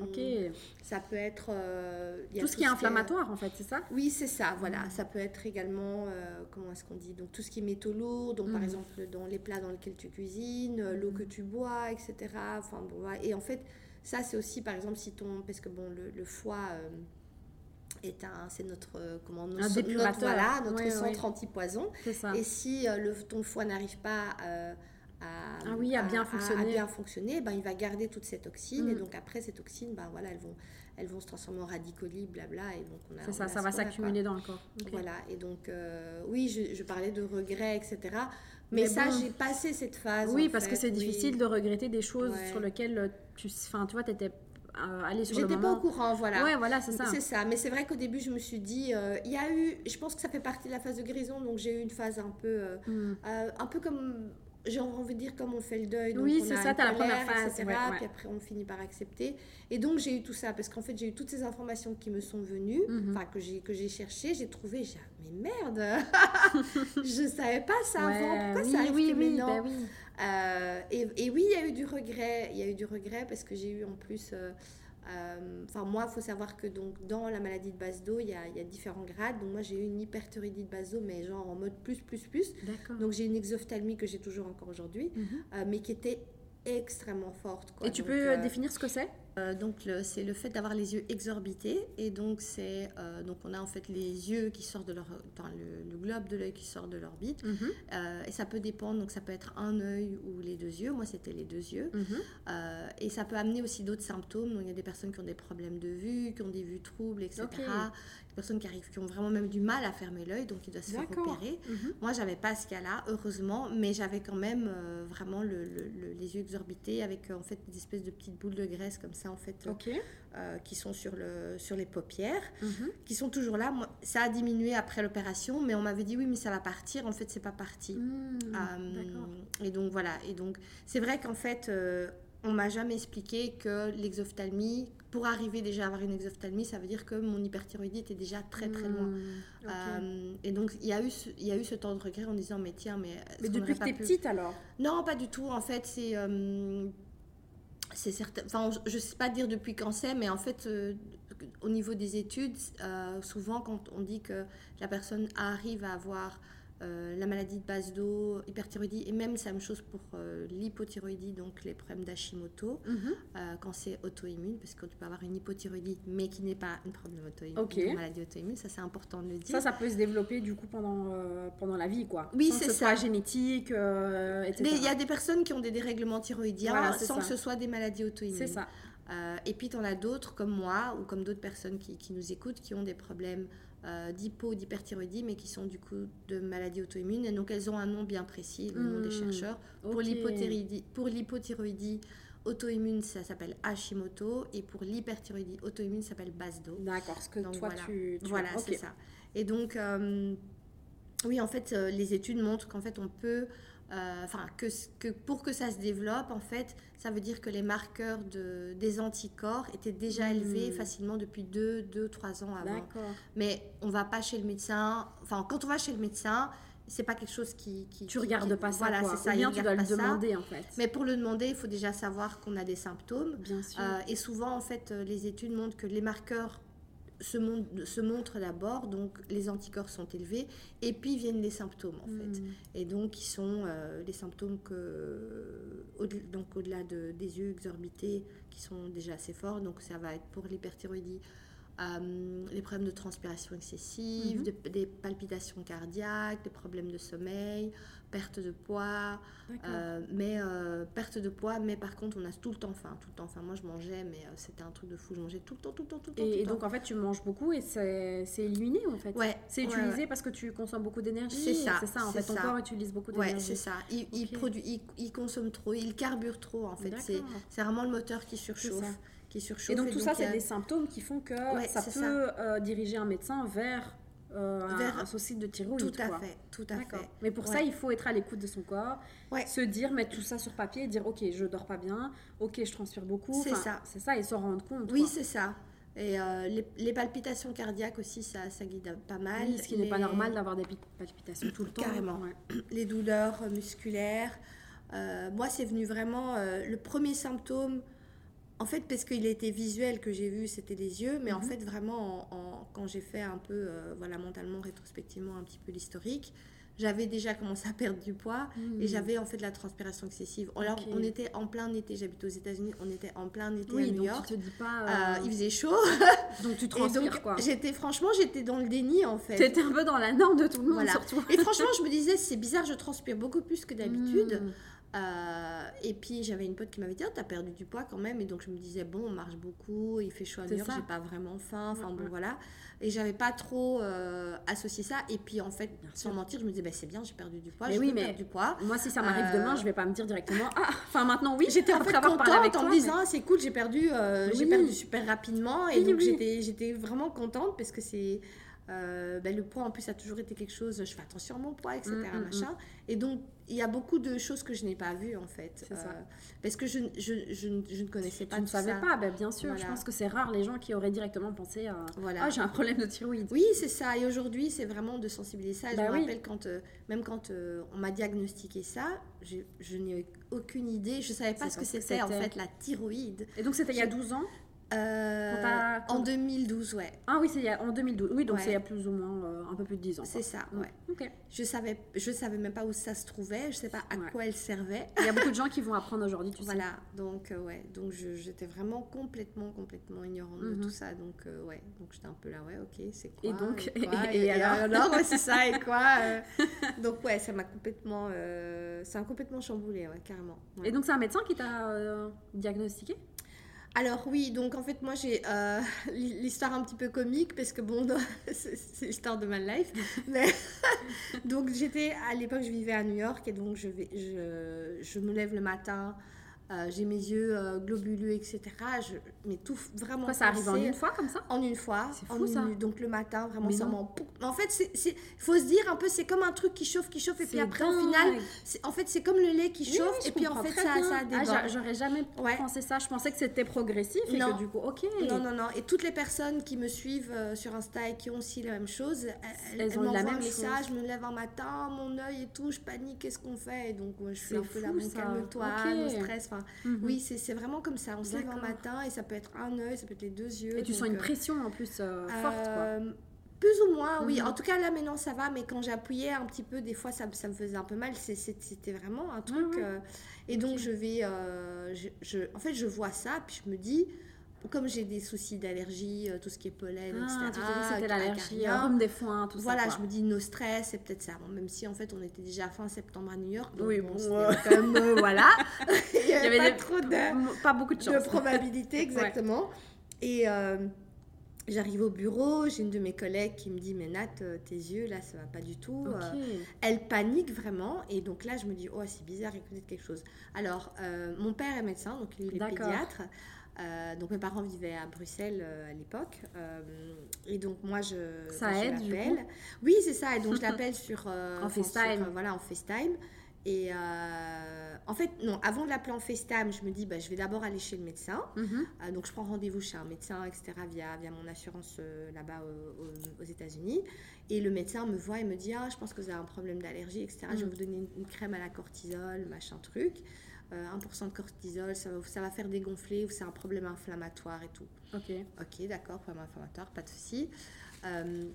ok. Ça peut être... tout, ce qui est inflammatoire en fait, c'est ça? Oui, c'est ça, voilà. Mhm. Ça peut être également, comment est-ce qu'on dit? Donc tout ce qui est métaux lourds, donc par mhm. exemple dans les plats dans lesquels tu cuisines, l'eau que tu bois, etc. Enfin, bon, et en fait ça, c'est aussi, par exemple, si ton. Parce que bon, le, foie. Euh, est un c'est notre euh, comment notre, notre, voilà, notre centre anti-poison. Et si euh, le, ton foie n'arrive pas à, ah oui, à, bien fonctionner, à, bien fonctionner ben, il va garder toutes ces toxines et mm. donc après ces toxines ben, voilà, elles vont elles vont se transformer en radicolis blabla et donc c'est ça ça va s'accumuler dans le corps. Voilà et donc oui je, je, parlais de regrets etc mais, ça, j'ai passé cette phase. Oui, parce que c'est difficile de regretter des choses sur lesquelles euh, tu, enfin, tu vois, tu étais euh, allé sur J'étais pas au courant, voilà. Ouais, voilà, c'est ça. C'est ça. Mais c'est vrai qu'au début, je me suis dit, euh, il y a eu, je pense que ça fait partie de la phase de guérison, donc j'ai eu une phase un peu, hmm. un peu comme j'ai envie de dire comme on fait le deuil. Donc oui, c'est ça, tu as la première phase. Etc., Puis après, on finit par accepter. Et donc, j'ai eu tout ça parce qu'en fait, j'ai eu toutes ces informations qui me sont venues, mhm. enfin, que j'ai que j'ai cherché, j'ai trouvé, j'ai mais merde, je savais pas ça avant, pourquoi ça arrive oui, oui, maintenant ben oui. Euh, et, et, oui, il y a eu du regret, il y a eu du regret parce que j'ai eu en plus... Euh, enfin, moi, il faut savoir que donc, dans la maladie de base d'eau, il y a, y a, différents grades. Donc, moi, j'ai eu une hyperthyroïdie de base d'eau, mais genre en mode plus, plus, plus. Donc, j'ai une exophthalmie que j'ai toujours encore aujourd'hui, mhm. euh, mais qui était extrêmement forte. Et tu peux euh, définir ce que c'est? Euh, donc c'est le fait d'avoir les yeux exorbités. Et donc c'est euh, donc on a en fait les yeux qui sortent de leur dans le, globe de l'œil qui sort de l'orbite. Mhm. euh, et ça peut dépendre. Donc ça peut être un œil ou les deux yeux. Moi c'était les deux yeux. Mhm. et ça peut amener aussi d'autres symptômes. Donc il y a des personnes qui ont des problèmes de vue qui ont des vues troubles etc personnes qui arrivent, qui ont vraiment même du mal à fermer l'œil, donc ils doivent se faire opérer. Mhm. Moi, j'avais pas ce cas-là, heureusement, mais j'avais quand même euh, vraiment le, les yeux exorbités avec euh, en fait des espèces de petites boules de graisse comme ça en fait, euh, qui sont sur le sur les paupières, mhm. qui sont toujours là. Moi, ça a diminué après l'opération, mais on m'avait dit oui, mais ça va partir. En fait, c'est pas parti. Hmm, et donc voilà. Et donc c'est vrai qu'en fait on m'a jamais expliqué que l'exophthalmie, pour arriver déjà à avoir une exophthalmie, ça veut dire que mon hyperthyroïdie était déjà très très loin. Hmm, euh, et donc il y, a eu ce, il y a eu ce temps de regret en disant mais tiens mais... Mais depuis que tu es petite alors? Non pas du tout. En fait c'est... Euh, c'est certain, enfin, je ne sais pas dire depuis quand c'est, mais en fait, euh, au niveau des études, souvent quand on dit que la personne arrive à avoir euh, la maladie de base d'eau, hyperthyroïdie, et même c'est la même chose pour euh, l'hypothyroïdie, donc les problèmes d'Hashimoto, mhm. euh, quand c'est auto-immune, parce que tu peux avoir une hypothyroïdie, mais qui n'est pas un problème auto-immune, une maladie auto-immune, ça c'est important de le dire. Ça, ça peut se développer du coup pendant, pendant la vie, quoi. Oui, c'est ça. Soit génétique, etc. Il y a des personnes qui ont des dérèglements thyroïdiens sans que ce soit des maladies auto-immunes. C'est ça. et puis, tu en as d'autres comme moi ou comme d'autres personnes qui, qui, nous écoutent qui ont des problèmes euh, d'hypo, d'hyperthyroïdie, mais qui sont du coup de maladies auto-immunes. Et donc elles ont un nom bien précis, le nom des hmm, chercheurs. Pour l'hypothyroïdie auto-immune, ça s'appelle Hashimoto, et pour l'hyperthyroïdie auto-immune, ça s'appelle BASDO. D'accord, ce que toi voilà. tu, Voilà, c'est ça. Et donc, euh, oui, en fait, euh, les études montrent qu'en fait, on peut euh, enfin que, que, pour que ça se développe, en fait, ça veut dire que les marqueurs de, des anticorps étaient déjà hmm. élevés facilement depuis 2, 2, 3 ans avant. Mais on va pas chez le médecin, enfin quand on va chez le médecin, c'est pas quelque chose qui, qui tu regardes pas ça voilà c'est ça bien tu dois le demander en fait. Mais pour le demander il faut déjà savoir qu'on a des symptômes. Bien sûr. Euh, et souvent en fait euh, les études montrent que les marqueurs se, se montre d'abord, donc les anticorps sont élevés, et puis viennent les symptômes en fait. Hmm. Et donc, ils sont euh, les symptômes que, au, donc au-delà de, des yeux exorbités, qui sont déjà assez forts, donc ça va être pour l'hyperthyroïdie, euh, les problèmes de transpiration excessive, mhm. des palpitations cardiaques, des problèmes de sommeil, perte de poids, euh, mais euh, perte de poids, mais par contre on a tout le temps faim, tout le temps faim. Moi je mangeais, mais c'était un truc de fou, je mangeais tout le temps, tout le temps, tout le temps. Et, donc en fait tu manges beaucoup et c'est éliminé en fait. Ouais. C'est utilisé parce que tu consommes beaucoup d'énergie. C'est ça. C'est ça en fait. Ton corps utilise beaucoup d'énergie. Ouais, c'est ça. Il, il, produit, il, consomme trop, il carbure trop en fait. C'est vraiment le moteur qui surchauffe qui Et donc tout ça, c'est des symptômes qui font que ça peut euh, diriger un médecin vers, euh, vers... un, souci de thyroïde. Tout à fait, tout à fait. Mais pour ça, il faut être à l'écoute de son corps, se dire, mettre tout ça sur papier, dire, ok, je dors pas bien, ok, je transpire beaucoup. C'est ça. C'est ça, et se rendre compte. Oui, c'est ça. Et euh, les, palpitations cardiaques aussi, ça, ça guide pas mal. ce qui n'est pas normal d'avoir des palpitations tout le temps. Carrément. Les douleurs musculaires. moi, c'est venu vraiment. le premier symptôme en fait, parce qu'il était visuel que j'ai vu, c'était les yeux, mais en mhm. fait, vraiment, quand j'ai fait un peu, euh, voilà, mentalement, rétrospectivement, un petit peu l'historique, j'avais déjà commencé à perdre du poids et mhm. j'avais en fait de la transpiration excessive. Alors, on était en plein été, j'habite aux États-Unis, on était en plein été à New York. Tu te dis pas, euh, euh, il faisait chaud. donc, tu transpires quoi. J'étais, franchement, j'étais dans le déni en fait. T'étais un peu dans la norme de tout le monde, surtout. et franchement, je me disais, c'est bizarre, je transpire beaucoup plus que d'habitude. Hmm. Euh, et puis j'avais une pote qui m'avait dit oh, t'as perdu du poids quand même. Et donc je me disais bon on marche beaucoup il fait chaud à New York j'ai pas vraiment faim. Enfin bon voilà. Et j'avais pas trop euh, associé ça. Et puis en fait sans mentir je me disais bah, c'est bien j'ai perdu du poids mais oui mais du poids. moi si ça m'arrive demain je vais pas me dire directement ah enfin maintenant oui j'étais en fait contente en me disant ah, c'est cool j'ai perdu euh, j'ai perdu super rapidement. Et donc j'étais j'étais vraiment contente parce que c'est euh, ben, le poids, en plus, a toujours été quelque chose, je fais attention à mon poids, etc. Mm, mm, machin. Mm. Et donc, il y a beaucoup de choses que je n'ai pas vues, en fait. Euh, parce que je, je, je, je, ne connaissais pas tu ne savais pas, ben, bien sûr. Je pense que c'est rare les gens qui auraient directement pensé à voilà. Ah, j'ai un problème de thyroïde. Oui, c'est ça. Et aujourd'hui, c'est vraiment de sensibiliser ça. je bah me rappelle, quand, euh, même quand on m'a diagnostiqué ça, je, n'ai aucune idée. Je ne savais pas ce que c'était, en fait, la thyroïde. Et donc, c'était il y a 12 ans? Euh, en 2012, ouais. Ah oui, c'est en 2012. Oui, donc c'est il y a plus ou moins euh, un peu plus de 10 ans. C'est ça, mm. ouais. Je savais, je savais même pas où ça se trouvait, je sais pas à quoi elle servait. Il y a beaucoup de gens qui vont apprendre aujourd'hui, tu voilà. sais. Voilà, donc euh, ouais, donc j'étais vraiment complètement, complètement ignorante de tout mhm. ça, donc ouais, donc j'étais un peu là, ouais, ok, c'est quoi Et donc, et, alors, ouais, c'est ça, et quoi Donc ouais, ça m'a complètement, ça m'a complètement chamboulé, ouais, carrément. Et donc c'est un médecin qui t'a diagnostiqué? Alors oui, donc en fait moi j'ai euh, l'histoire un petit peu comique parce que bon, c'est l'histoire de ma life. Mais donc j'étais à l'époque je vivais à New York et donc je, vais, je, je me lève le matin, euh, j'ai mes yeux euh, globuleux, etc. Je, mais tout vraiment. Quoi, ça arrive en une fois comme ça En une fois. C'est fou ça. donc le matin, vraiment, ça En fait, il faut se dire un peu, c'est comme un truc qui chauffe, qui chauffe, et puis après, au final, en fait, c'est comme le lait qui chauffe, et puis en fait, ça, ça ah, J'aurais jamais pensé ça. Je pensais que c'était progressif et que du coup, ok. Non, non, non. Et toutes les personnes qui me suivent euh, sur Insta et qui ont aussi la même chose, elles, ont m'envoient un message, je me lève un matin, mon œil et tout, je panique, qu'est-ce qu'on fait? Et donc, je suis un peu là, calme-toi, Mhm. Oui, c'est vraiment comme ça. On se lève un matin et ça peut être un œil, ça peut être les deux yeux. Et tu sens une euh, pression en plus euh, forte, quoi. Euh, plus ou moins, oui. Mhm. En tout cas, là, maintenant, ça va. Mais quand j'appuyais un petit peu, des fois, ça, ça me faisait un peu mal. C'était vraiment un truc. et donc, je vais... je, en fait, je vois ça, puis je me dis comme j'ai des soucis d'allergie, euh, tout ce qui est pollen, ah, etc. c'était l'allergie, des foins, tout voilà, ça. Voilà, je me dis nos stress, c'est peut-être ça. même si en fait on était déjà fin septembre à New York. oui, bon, comme euh, voilà. Il y avait, pas trop de, pas beaucoup de chance. De probabilité, exactement. Et euh, j'arrive au bureau, j'ai une de mes collègues qui me dit mais Nat, tes yeux là, ça va pas du tout. elle panique vraiment et donc là je me dis oh c'est bizarre, il y a quelque chose. Alors mon père est médecin, donc il est pédiatre. Euh, donc mes parents vivaient à Bruxelles euh, à l'époque. Euh, et donc moi je ça aide du coup oui c'est ça. Et donc je l'appelle sur en FaceTime. voilà en FaceTime. Et en fait non avant de l'appeler en FaceTime je me dis bah, je vais d'abord aller chez le médecin. Mhm. donc je prends rendez-vous chez un médecin etc via via mon assurance là-bas aux, États-Unis. Et le médecin me voit et me dit ah je pense que vous avez un problème d'allergie etc je vais mhm. vous donner une crème à la cortisol machin truc 1% euh, de cortisol, ça va, ça va, faire dégonfler ou c'est un problème inflammatoire et tout. Ok. Ok, d'accord, problème inflammatoire, pas de souci. Euh,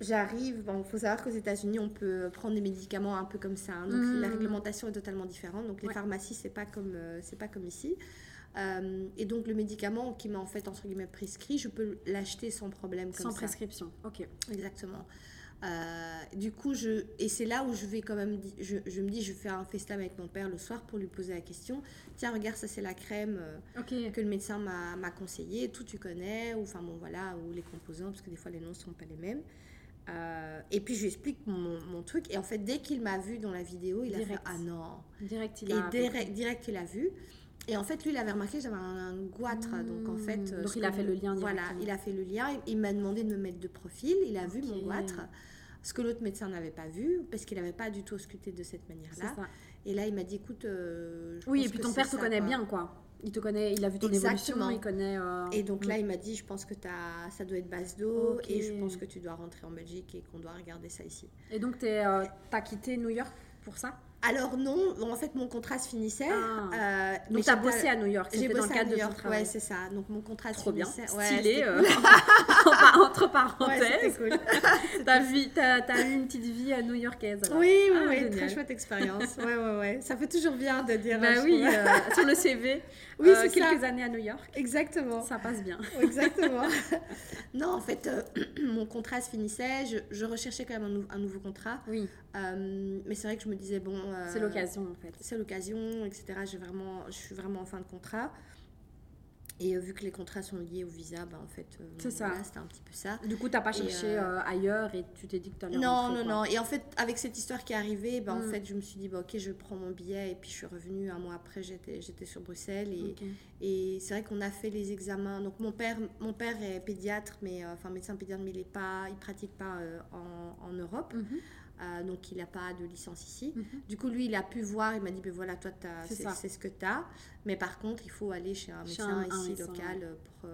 j'arrive, bon, il faut savoir qu'aux États-Unis, on peut prendre des médicaments un peu comme ça. Hein. donc mmh. la réglementation est totalement différente. Donc les pharmacies, c'est pas comme euh, c'est pas comme ici. et donc le médicament qui m'a en fait entre guillemets prescrit, je peux l'acheter sans problème. Comme sans prescription. Ok. Exactement. Euh, du coup, je, et c'est là où je vais quand même, je, je, me dis, je vais faire un FaceTime avec mon père le soir pour lui poser la question. Tiens, regarde, ça c'est la crème euh, que le médecin m'a conseillé. Tout tu connais, ou enfin bon voilà, ou les composants, parce que des fois les noms ne sont pas les mêmes. Euh, et puis je lui explique mon, mon, truc. Et en fait, dès qu'il m'a vu dans la vidéo, il a fait Ah non. Direct, il a. Et direct, direct il a vu. Et en fait, lui, il avait remarqué que j'avais un, goitre. donc, en fait. Donc, il a fait le lien Voilà, il a fait le lien. Il, m'a demandé de me mettre de profil. Il a vu mon goitre ce que l'autre médecin n'avait pas vu, parce qu'il n'avait pas du tout ausculté de cette manière-là. Et là, il m'a dit, écoute... Euh, oui, et puis ton père te connaît bien, quoi. Il te connaît, il a vu ton évolution, il connaît... Euh, et donc là, il m'a dit, je pense que as, ça doit être base d'eau, et je pense que tu dois rentrer en Belgique et qu'on doit regarder ça ici. Et donc, tu euh, as quitté New York pour ça? Alors non, en fait mon contrat se finissait. Ah. Euh, donc tu as bossé à New York, j'ai bossé dans le cadre à New York, ouais c'est ça. Donc mon contrat Trop se bien. finissait. Ouais, Stylé, euh, entre parenthèses. Ouais, cool. t'as, as, eu une petite vie à New Yorkaise. Oui, oui, ah, oui très chouette expérience. ouais, ouais, ouais. Ça fait toujours bien de dire. Bah oui, euh, sur le CV. Oui, c'est quelques années à New York. Exactement. Ça passe bien. Exactement. non, en fait, mon contrat se finissait. Je, je recherchais quand même un, un nouveau contrat. Oui. mais c'est vrai que je me disais bon euh, c'est l'occasion en fait. C'est l'occasion, etc. Vraiment, je suis vraiment en fin de contrat. Et euh, vu que les contrats sont liés au visa, bah, en fait, euh, c'est ça. c'était un petit peu ça. Du coup, tu n'as pas cherché ailleurs et tu t'es dit que tu allais Non, non, non. Et en fait, avec cette histoire qui est arrivée, bah, en mm. fait, je me suis dit, bah, ok, je prends mon billet. Et puis, je suis revenue un mois après, j'étais, j'étais sur Bruxelles. Et, et c'est vrai qu'on a fait les examens. Donc, mon père, mon père est pédiatre, mais, enfin, médecin pédiatre, mais il ne pratique pas en, en Europe. Mm-hmm. Euh, donc il n'a pas de licence ici. Mhm. Du coup, lui, il a pu voir, il m'a dit, ben voilà, toi, c'est ce que tu as. Mais par contre, il faut aller chez un médecin ici local pour,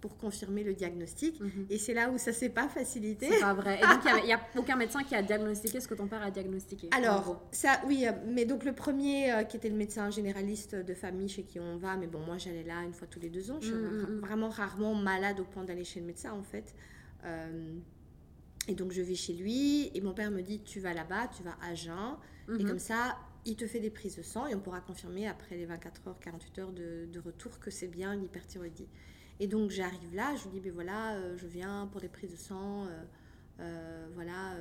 pour confirmer le diagnostic. Mhm. Et c'est là où ça s'est pas facilité. C'est pas vrai. Et donc, il n'y a, aucun médecin qui a diagnostiqué ce que ton père a diagnostiqué Alors, ça, oui, euh, mais donc le premier, euh, qui était le médecin généraliste de famille chez qui on va, mais bon, moi j'allais là une fois tous les deux ans. Je suis mm, mm, mm. vraiment rarement malade au point d'aller chez le médecin, en fait. Euh, et donc, je vais chez lui, et mon père me dit Tu vas là-bas, tu vas à Jeun, et mhm. comme ça, il te fait des prises de sang, et on pourra confirmer après les 24 heures, 48 heures de, de retour que c'est bien une hyperthyroïdie. Et donc j'arrive là, je lui dis, ben voilà, euh, je viens pour des prises de sang, euh, euh, voilà,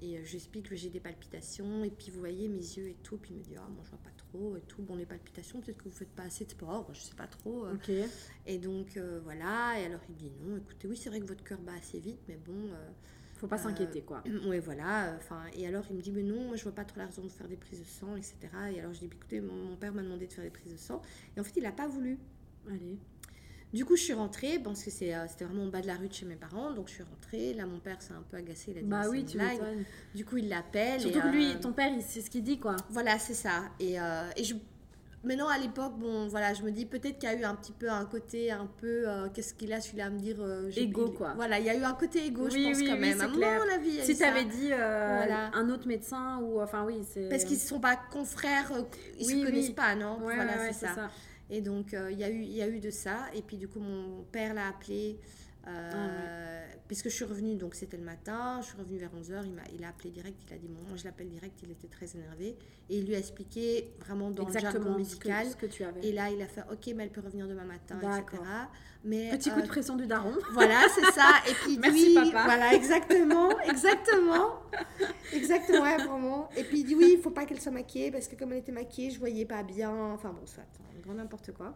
et j'explique que j'ai des palpitations, et puis vous voyez mes yeux et tout, puis il me dit, ah, moi je vois pas trop, et tout, bon les palpitations, peut-être que vous faites pas assez de sport, je sais pas trop. Et donc voilà, et alors il dit, non, écoutez, oui c'est vrai que votre cœur bat assez vite, mais bon faut pas s'inquiéter quoi. Oui voilà, enfin et alors il me dit mais non, moi je vois pas trop la raison de faire des prises de sang, etc. Et alors je dis écoutez mon, mon père m'a demandé de faire des prises de sang et en fait il a pas voulu. Allez. Du coup, je suis rentrée, parce que euh, c'était vraiment au bas de la rue de chez mes parents, donc je suis rentrée. Là, mon père s'est un peu agacé, il a dit Bah oui, tu blague. Du coup, il l'appelle. Surtout que lui, euh, ton père, c'est ce qu'il dit, quoi. Voilà, c'est ça. Et, euh, et je Maintenant, à l'époque, bon, voilà, je me dis peut-être qu'il y a eu un petit peu un côté un peu, qu'est-ce qu'il a celui-là à me dire Égo, quoi. Voilà, il y a eu un côté égo, je pense, quand même. Oui, clair. la vie, si tu avais dit un autre médecin, ou enfin, oui, c'est. Parce qu'ils ne sont pas confrères, ils ne se connaissent pas, non? Voilà, c'est ça. Et donc, euh, il y, a eu, y a eu de ça. Et puis, du coup, mon père l'a appelé. Euh, ah puisque je suis revenue, donc c'était le matin, je suis revenue vers 11h, il, a, il a appelé direct, il a dit, moi je l'appelle direct, il était très énervé. Et il lui a expliqué vraiment dans Exactement le jargon musical. Ce que, tu avais. Et là, il a fait, ok, mais elle peut revenir demain matin, etc. Mais, Petit coup de euh, pression du daron. Voilà, c'est ça. Et puis, Merci papa. Voilà, exactement, exactement. exactement, ouais, vraiment. Et puis il dit, oui, il faut pas qu'elle soit maquillée, parce que comme elle était maquillée, je voyais pas bien. Enfin bon, soit, grand n'importe quoi.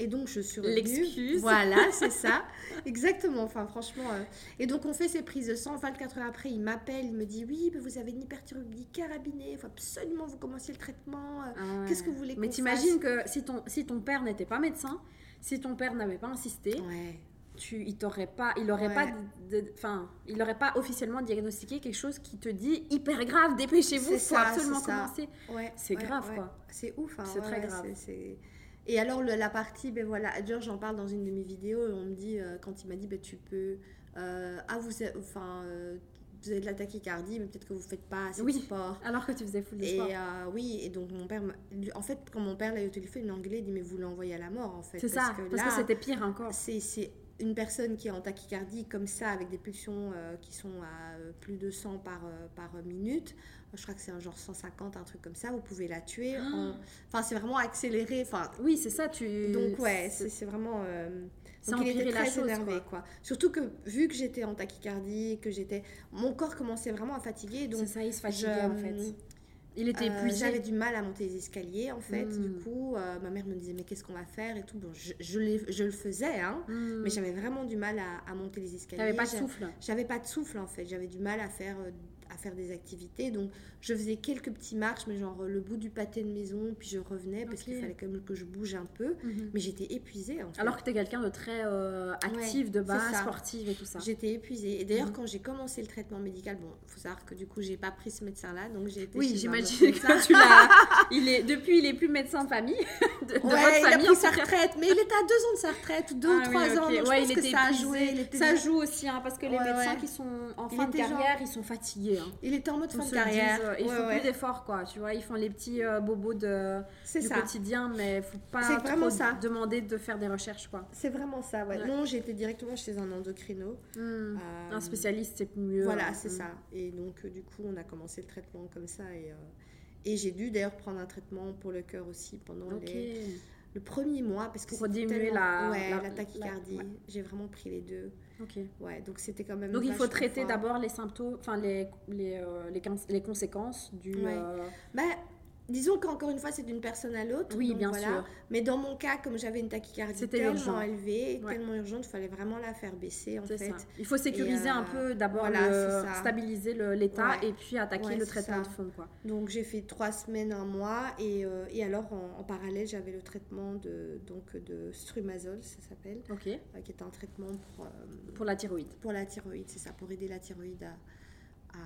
Et donc, je suis revenue. L'excuse. Voilà, c'est ça. Exactement. Enfin, franchement. Euh, et donc, on fait ces prises de sang. 24 heures après, il m'appelle. Il me dit Oui, vous avez une hyperthyroïdie carabinée. Il faut absolument vous commenciez le traitement. Euh, ah qu'est-ce que vous voulez Mais t'imagines que si ton, si ton père n'était pas médecin, si ton père n'avait pas insisté, tu, il t'aurait pas, il aurait pas, enfin, il aurait pas officiellement diagnostiqué quelque chose qui te dit hyper grave, dépêchez-vous, faut absolument commencer. c'est grave quoi. C'est ouf. Hein, c'est très grave. Et alors, la partie, ben voilà, j'en parle dans une de mes vidéos, on me dit, euh, quand il m'a dit, ben, tu peux. Euh, ah, vous, enfin, euh, vous avez de la tachycardie, mais peut-être que vous ne faites pas assez oui, de sport. Alors que tu faisais full de et, oui, et donc mon père, en fait, quand mon père l'a eu au téléphone, il m'a il dit, mais vous l'envoyez à la mort, en fait. C'est ça, parce que c'était pire encore. C'est une personne qui est en tachycardie comme ça, avec des pulsions qui sont à plus de 100 par, par minute, je crois que c'est un genre 150, un truc comme ça, vous pouvez la tuer. Ah. Enfin, c'est vraiment accéléré. Enfin, oui, c'est ça. Tu... Donc, ouais, c'est vraiment. Euh... Donc, il était très énervé, quoi. Surtout que, vu que j'étais en tachycardie, que j'étais. Mon corps commençait vraiment à fatiguer. Donc, c'est ça, il se fatiguait, en fait. Il était euh, épuisé. J'avais du mal à monter les escaliers, en fait. Du hmm. coup, euh, ma mère me disait, mais qu'est-ce qu'on va faire et tout. Bon, je, je, le faisais, hein, hmm. mais j'avais vraiment du mal à, à monter les escaliers. J'avais pas de souffle. J'avais pas de souffle, en fait. J'avais du mal à faire euh, à faire des activités. Donc, je faisais quelques petits marches, mais genre le bout du pâté de maison, puis je revenais parce qu'il fallait quand même que je bouge un peu. Mhm. Mais j'étais épuisée. En fait. Alors que tu es quelqu'un de très euh, actif de base, sportive et tout ça. J'étais épuisée. Et d'ailleurs, mhm. quand j'ai commencé le traitement médical, bon, faut savoir que du coup, j'ai pas pris ce médecin-là, donc j'ai été. Oui, j'imagine que tu l'as. il est depuis, il est plus médecin de famille. De, de ouais, il a pris sa retraite, mais il était à deux ans de sa retraite, deux ou ah trois ans. Donc ouais, je pense il que ça a joué. Ça joue aussi, hein, parce que les médecins qui sont en fin de carrière, ils sont fatigués. Hein. Il était en mode fin de carrière. Euh, ils font plus d'efforts, quoi. Tu vois, ils font les petits euh, bobos de, du quotidien, mais il faut pas trop ça. demander de faire des recherches, quoi. C'est vraiment ça, ouais. Non, j'étais directement chez un endocrino. Hmm. Euh, un spécialiste, c'est mieux. Voilà, hein. c'est hmm. ça. Et donc, du coup, on a commencé le traitement comme ça. Et, et j'ai dû d'ailleurs prendre un traitement pour le cœur aussi pendant les le premier mois parce que pour diminuer la, la, tachycardie. J'ai vraiment pris les deux. Ok. Ouais, donc c'était quand même. Donc il faut traiter d'abord les symptômes, enfin les, les, euh, les, les, conséquences du. Ouais. Euh, bah, Disons qu'encore une fois, c'est d'une personne à l'autre. Oui, bien sûr. Mais dans mon cas, comme j'avais une tachycardie tellement urgent. élevée, tellement urgente, il fallait vraiment la faire baisser en fait. Ça. Il faut sécuriser un peu, d'abord stabiliser l'état et puis attaquer le traitement de fond. Quoi. Donc j'ai fait trois semaines, un mois et, euh, et alors en, parallèle, j'avais le traitement de, donc, de strumazole, ça s'appelle, Ok. Euh, qui est un traitement pour, euh, pour la thyroïde. Pour la thyroïde, c'est ça, pour aider la thyroïde à à,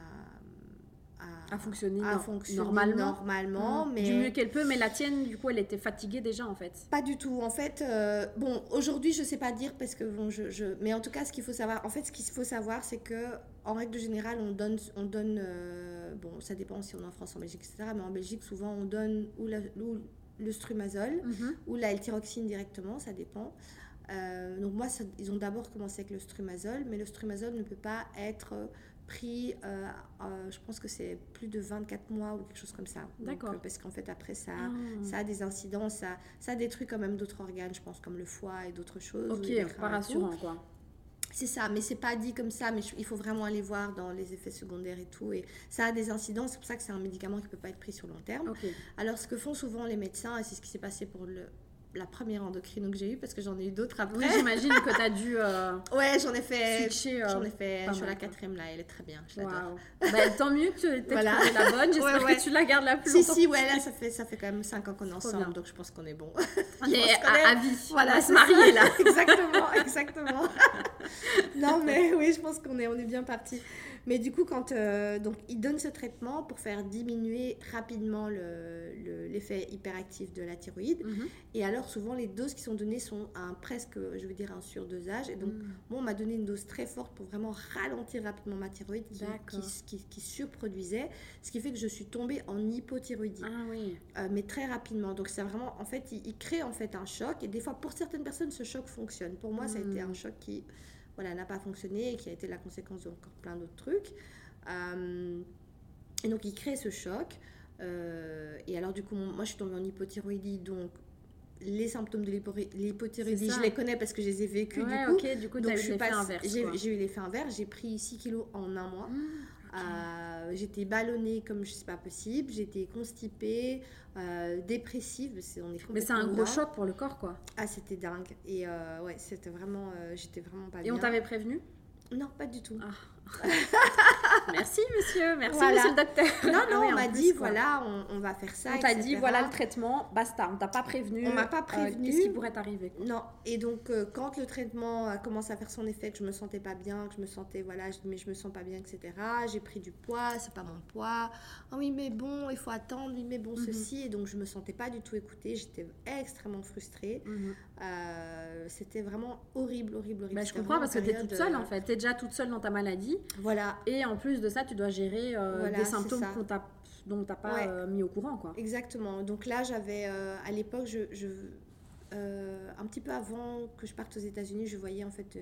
fonctionner, à fonctionner normalement, normalement mmh. mais du mieux qu'elle peut. Mais la tienne, du coup, elle était fatiguée déjà en fait. Pas du tout. En fait, euh, bon, aujourd'hui, je sais pas dire parce que bon, je, je... mais en tout cas, ce qu'il faut savoir, en fait, ce qu'il faut savoir, c'est que en règle générale, on donne, on donne, euh, bon, ça dépend si on est en France, en Belgique, etc. Mais en Belgique, souvent, on donne ou, le strumazole mmh. ou la L-tyroxine directement, ça dépend. Euh, donc moi, ils ont d'abord commencé avec le strumazole, mais le strumazole ne peut pas être pris, euh, euh, je pense que c'est plus de 24 mois ou quelque chose comme ça. D'accord. parce qu'en fait, après, ça, ah. ça a des incidents, ça, ça détruit quand même d'autres organes, je pense, comme le foie et d'autres choses. Ok, pas rassurant, quoi. C'est ça, mais c'est pas dit comme ça, mais il faut vraiment aller voir dans les effets secondaires et tout. Et ça a des incidents, c'est pour ça que c'est un médicament qui peut pas être pris sur long terme. Alors, ce que font souvent les médecins, et c'est ce qui s'est passé pour le, la première endocrino que j'ai eue parce que j'en ai eu d'autres après. Oui, j'imagine que tu as dû. Euh, ouais, j'en ai fait. Euh, j'en ai fait. sur la quatrième là, elle est très bien. Je l'adore. Bah, tant mieux que tu aies voilà. la bonne. J'espère que tu la gardes la plus longtemps. Si, si, ouais, là, ça fait, ça fait quand même 5 ans qu'on est ensemble, donc je pense qu'on est bon. On est à, à, vie. Voilà, se marier là. exactement, exactement. non, mais oui, je pense qu'on est, on est bien parti. Mais du coup, quand euh, donc, ils donnent ce traitement pour faire diminuer rapidement l'effet le, hyperactif de la thyroïde. Mhm. Et alors, souvent, les doses qui sont données sont un presque, je veux dire, un surdosage. Et donc, mhm. moi, on m'a donné une dose très forte pour vraiment ralentir rapidement ma thyroïde qui, qui, surproduisait. Ce qui fait que je suis tombée en hypothyroïdie. Ah oui. Euh, mais très rapidement. Donc, c'est vraiment, en fait, il, crée en fait un choc. Et des fois, pour certaines personnes, ce choc fonctionne. Pour moi, ça a été mhm. un choc qui voilà, n'a pas fonctionné et qui a été la conséquence d'encore plein d'autres trucs. Euh, et donc, il crée ce choc. Euh, et alors, du coup, moi, je suis tombée en hypothyroïdie, donc les symptômes de l'hypothyroïdie, je les connais parce que je les ai vécus. du coup, donc, j'ai eu l'effet inverse. J'ai pris 6 kilos en un mois. Mmh. Euh, j'étais ballonnée comme je sais pas possible, j'étais constipée, euh, dépressive. On est Mais c'est un gros choc pour le corps, quoi. Ah, c'était dingue. Et euh, ouais, c'était vraiment, j'étais vraiment pas Et bien. Et on t'avait prévenu? Non, pas du tout. Ah. merci monsieur, merci monsieur le docteur. Non, non, ah on m'a dit voilà, on, va faire ça. On t'a dit voilà le traitement, basta, on t'a pas prévenu. On m'a pas euh, prévenu. Qu'est-ce qui pourrait t'arriver Non, et donc euh, quand le traitement a commencé à faire son effet, que je me sentais pas bien, que je me sentais voilà, mais je me sens pas bien, etc. J'ai pris du poids, c'est pas mon poids. Ah oui, mais bon, il faut attendre, oui, mais bon, mhm. ceci. Et donc je me sentais pas du tout écoutée, j'étais extrêmement frustrée. Mhm. Euh, c'était vraiment horrible, horrible, horrible. Bah, je comprends parce que tu es toute seule en fait, tu es déjà toute seule dans ta maladie. Voilà. Et en plus de ça, tu dois gérer euh, des symptômes dont tu n'as pas euh, mis au courant. Quoi. Exactement. Donc là, j'avais, euh, à l'époque, je, je un petit peu avant que je parte aux États-Unis, je voyais en fait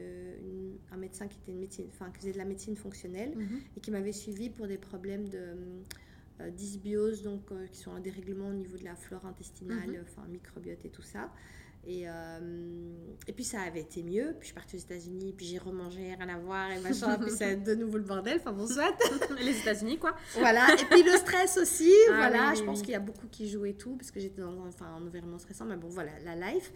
un médecin qui, était une médecine, enfin, qui faisait de la médecine fonctionnelle mhm. et qui m'avait suivi pour des problèmes de dysbiose, donc qui sont un dérèglement au niveau de la flore intestinale, mhm. enfin microbiote et tout ça. Et, euh, et puis ça avait été mieux. Puis je suis partie aux États-Unis, puis j'ai remangé, rien à voir, et machin. puis c'est de nouveau le bordel. Enfin bon, soit. Les États-Unis, quoi. Voilà. Et puis le stress aussi. Ah voilà. je pense qu'il y a beaucoup qui jouent et tout, parce que j'étais dans un, enfin, un environnement stressant. Mais bon, voilà, la life.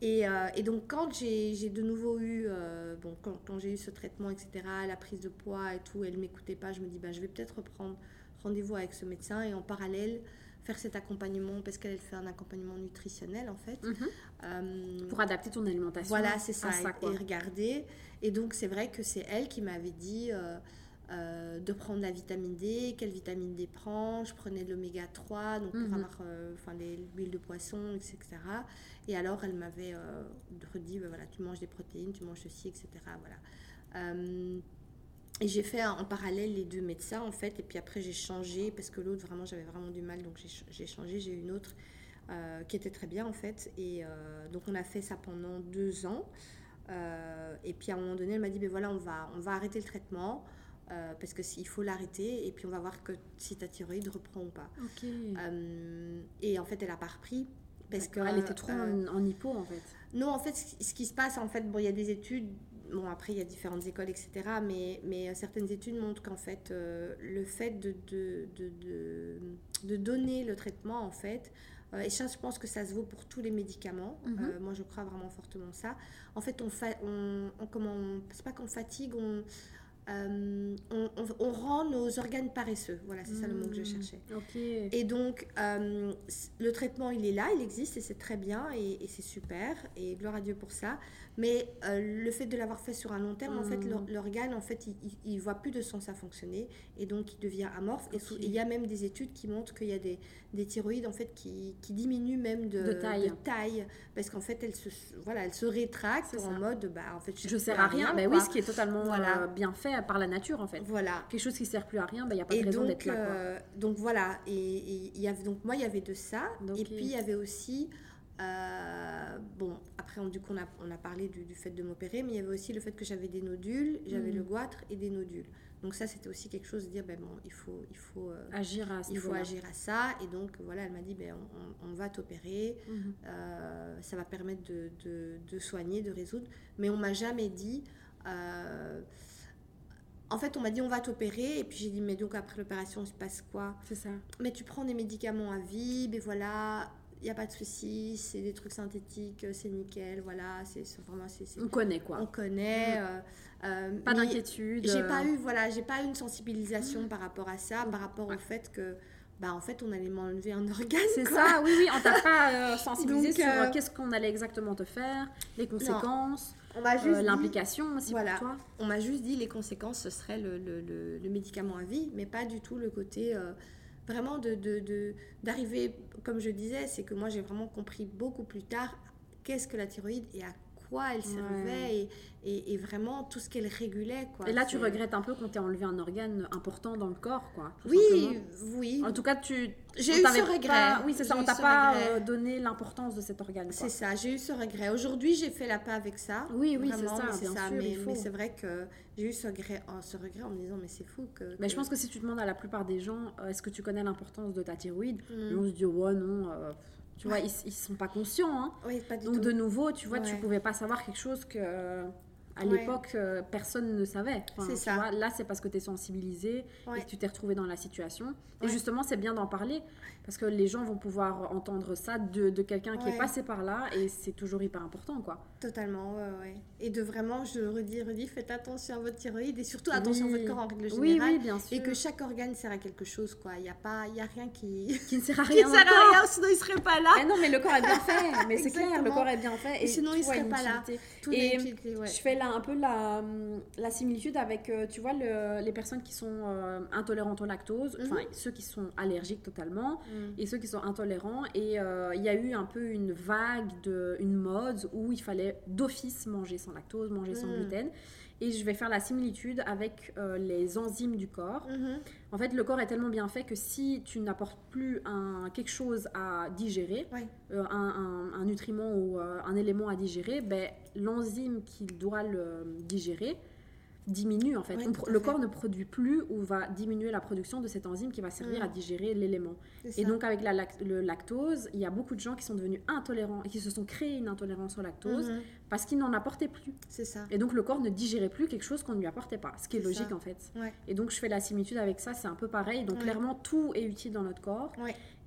Et, euh, et donc, quand j'ai de nouveau eu, euh, bon, quand, quand j'ai eu ce traitement, etc., la prise de poids et tout, elle ne m'écoutait pas, je me dis, bah, je vais peut-être reprendre rendez-vous avec ce médecin et en parallèle, faire cet accompagnement parce qu'elle fait un accompagnement nutritionnel en fait. Mhm. Euh, Pour adapter ton alimentation. Voilà, c'est ça, et, regarder. Et donc c'est vrai que c'est elle qui m'avait dit euh, euh, de prendre la vitamine D, quelle vitamine D prend. Je prenais de l'oméga 3, donc pour avoir enfin, l'huile de poisson, etc. Et alors elle m'avait redit, bah, voilà, tu manges des protéines, tu manges ceci, etc. Voilà. Et j'ai fait en parallèle les deux médecins en fait, et puis après j'ai changé parce que l'autre vraiment j'avais vraiment du mal, donc j'ai changé, j'ai eu une autre euh, qui était très bien en fait. Et euh, donc on a fait ça pendant deux ans. Euh, et puis à un moment donné, elle m'a dit, ben voilà, on va, on va arrêter le traitement. parce qu'il faut l'arrêter et puis on va voir que si ta thyroïde reprend ou pas. et en fait, elle a pas repris parce qu'elle était trop en, en, hypo en fait. Non, en fait, ce qui se passe, en fait, bon, il y a des études Bon, après, il y a différentes écoles, etc. Mais, mais euh, certaines études montrent qu'en fait, euh, le fait de, de, de, de, donner le traitement, en fait, euh, et ça, je pense que ça se vaut pour tous les médicaments. Mhm. moi, je crois vraiment fortement ça. En fait, on, fa on, on, comment, c'est pas qu'on fatigue, on, on, on, rend nos organes paresseux. Voilà, c'est ça le mot que je hmm, cherchais. Et donc, euh, le traitement, il est là, il existe et c'est très bien et, c'est super. Et gloire à Dieu pour ça. Mais euh, le fait de l'avoir fait sur un long terme, en fait, hmm. l'organe, en fait, il ne voit plus de sens à fonctionner et donc il devient amorphe. Et il y a même des études qui montrent qu'il y a des, des, thyroïdes, en fait, qui, qui diminuent même de, taille. taille. parce qu'en fait, elles se, voilà, elles se rétractent en mode, bah, en fait, je, ne sers à rien. mais oui, ce qui est totalement voilà. Euh, bien fait par la nature, en fait. Voilà. Quelque chose qui sert plus à rien, il bah, n'y a pas de raison d'être là. Quoi. Euh, donc voilà, et, il y avait, donc moi, il y avait de ça. et puis, il y avait aussi... Euh, bon, après, on, du coup, on a, on a parlé du, du fait de m'opérer, mais il y avait aussi le fait que j'avais des nodules, j'avais hmm. le goitre et des nodules. Donc ça, c'était aussi quelque chose de dire, ben bon, il faut, il faut euh, agir à il faut agir à ça. Et donc voilà, elle m'a dit, ben on, on, va t'opérer, mhm. euh, ça va permettre de, de, de, soigner, de résoudre. Mais on m'a jamais dit. En fait, on m'a dit on va t'opérer et puis j'ai dit mais donc après l'opération il se passe quoi? C'est ça. Mais tu prends des médicaments à vie, mais voilà il n'y a pas de souci, c'est des trucs synthétiques, c'est nickel, voilà, c'est vraiment... on connaît quoi. On connaît. Mm. Euh, euh, pas d'inquiétude. J'ai pas eu, voilà, j'ai pas eu une sensibilisation par rapport à ça, par rapport au fait que bah en fait on allait m'enlever un organe. C'est ça, oui, oui, on t'a pas euh, sensibilisé sur qu'est-ce qu'on allait exactement te faire, les conséquences, l'implication aussi voilà. pour toi. On m'a juste dit les conséquences, ce serait le, le, le, médicament à vie, mais pas du tout le côté vraiment de d'arriver, comme je disais, c'est que moi j'ai vraiment compris beaucoup plus tard qu'est-ce que la thyroïde et à quoi elle servait et, et, vraiment tout ce qu'elle régulait. Quoi. Et là, tu regrettes un peu qu'on t'ait enlevé un organe important dans le corps, quoi. Oui, oui. En tout cas, tu. J'ai eu ce regret. Oui, c'est ça, on t'a pas euh, donné l'importance de cet organe. C'est ça, j'ai eu ce regret. Aujourd'hui, j'ai fait la paix avec ça. Oui, oui, c'est ça, bien ça. mais, mais c'est vrai que j'ai eu ce regret, oh, ce regret en me disant, mais c'est fou que. Mais je pense que si tu demandes à la plupart des gens, euh, est-ce que tu connais l'importance de ta thyroïde mm. On se dit, oh non. Euh, tu vois, ils, ils sont pas conscients. Hein. Oui, pas du Donc, de nouveau, tu vois, tu pouvais pas savoir quelque chose que à l'époque, euh, personne ne savait. c'est ça. là, c'est parce que tu es sensibilisé et que tu t'es retrouvé dans la situation. Et justement, c'est bien d'en parler parce que les gens vont pouvoir entendre ça de, de quelqu'un qui est passé par là et c'est toujours hyper important, quoi. Totalement, ouais, Et de vraiment, je redis, redis, faites attention à votre thyroïde et surtout attention à votre corps en règle générale. Oui, bien sûr. Et que chaque organe sert à quelque chose, quoi. Il n'y a, pas, y a rien qui... qui ne sert à rien. qui ne sert à rien, sinon il ne serait pas là. Mais non, mais le corps est bien fait. Mais c'est clair, le corps est bien fait. Et, sinon, il ne serait pas là. et je fais là un peu la, la similitude avec, euh, tu vois, le, les personnes qui sont euh, intolérantes au lactose, enfin, mhm. ceux qui sont allergiques totalement mhm. et ceux qui sont intolérants. Et euh, il y a eu un peu une vague, de, une mode où il fallait d'office manger sans lactose, manger sans mhm. gluten. Et je vais faire la similitude avec les enzymes du corps. En fait, le corps est tellement bien fait que si tu n'apportes plus un, quelque chose à digérer, un, un, un, nutriment ou un élément à digérer, ben, l'enzyme qui doit le digérer diminue en fait. le corps ne produit plus ou va diminuer la production de cette enzyme qui va servir à mm. digérer l'élément. Et donc avec la, le lactose, il y a beaucoup de gens qui sont devenus intolérants et qui se sont créés une intolérance au lactose mm-hmm. parce qu'ils n'en apportaient plus. C'est ça. Et donc le corps ne digérait plus quelque chose qu'on ne lui apportait pas, ce qui est, logique en fait. Et donc je fais la similitude avec ça, c'est un peu pareil. Donc clairement tout est utile dans notre corps.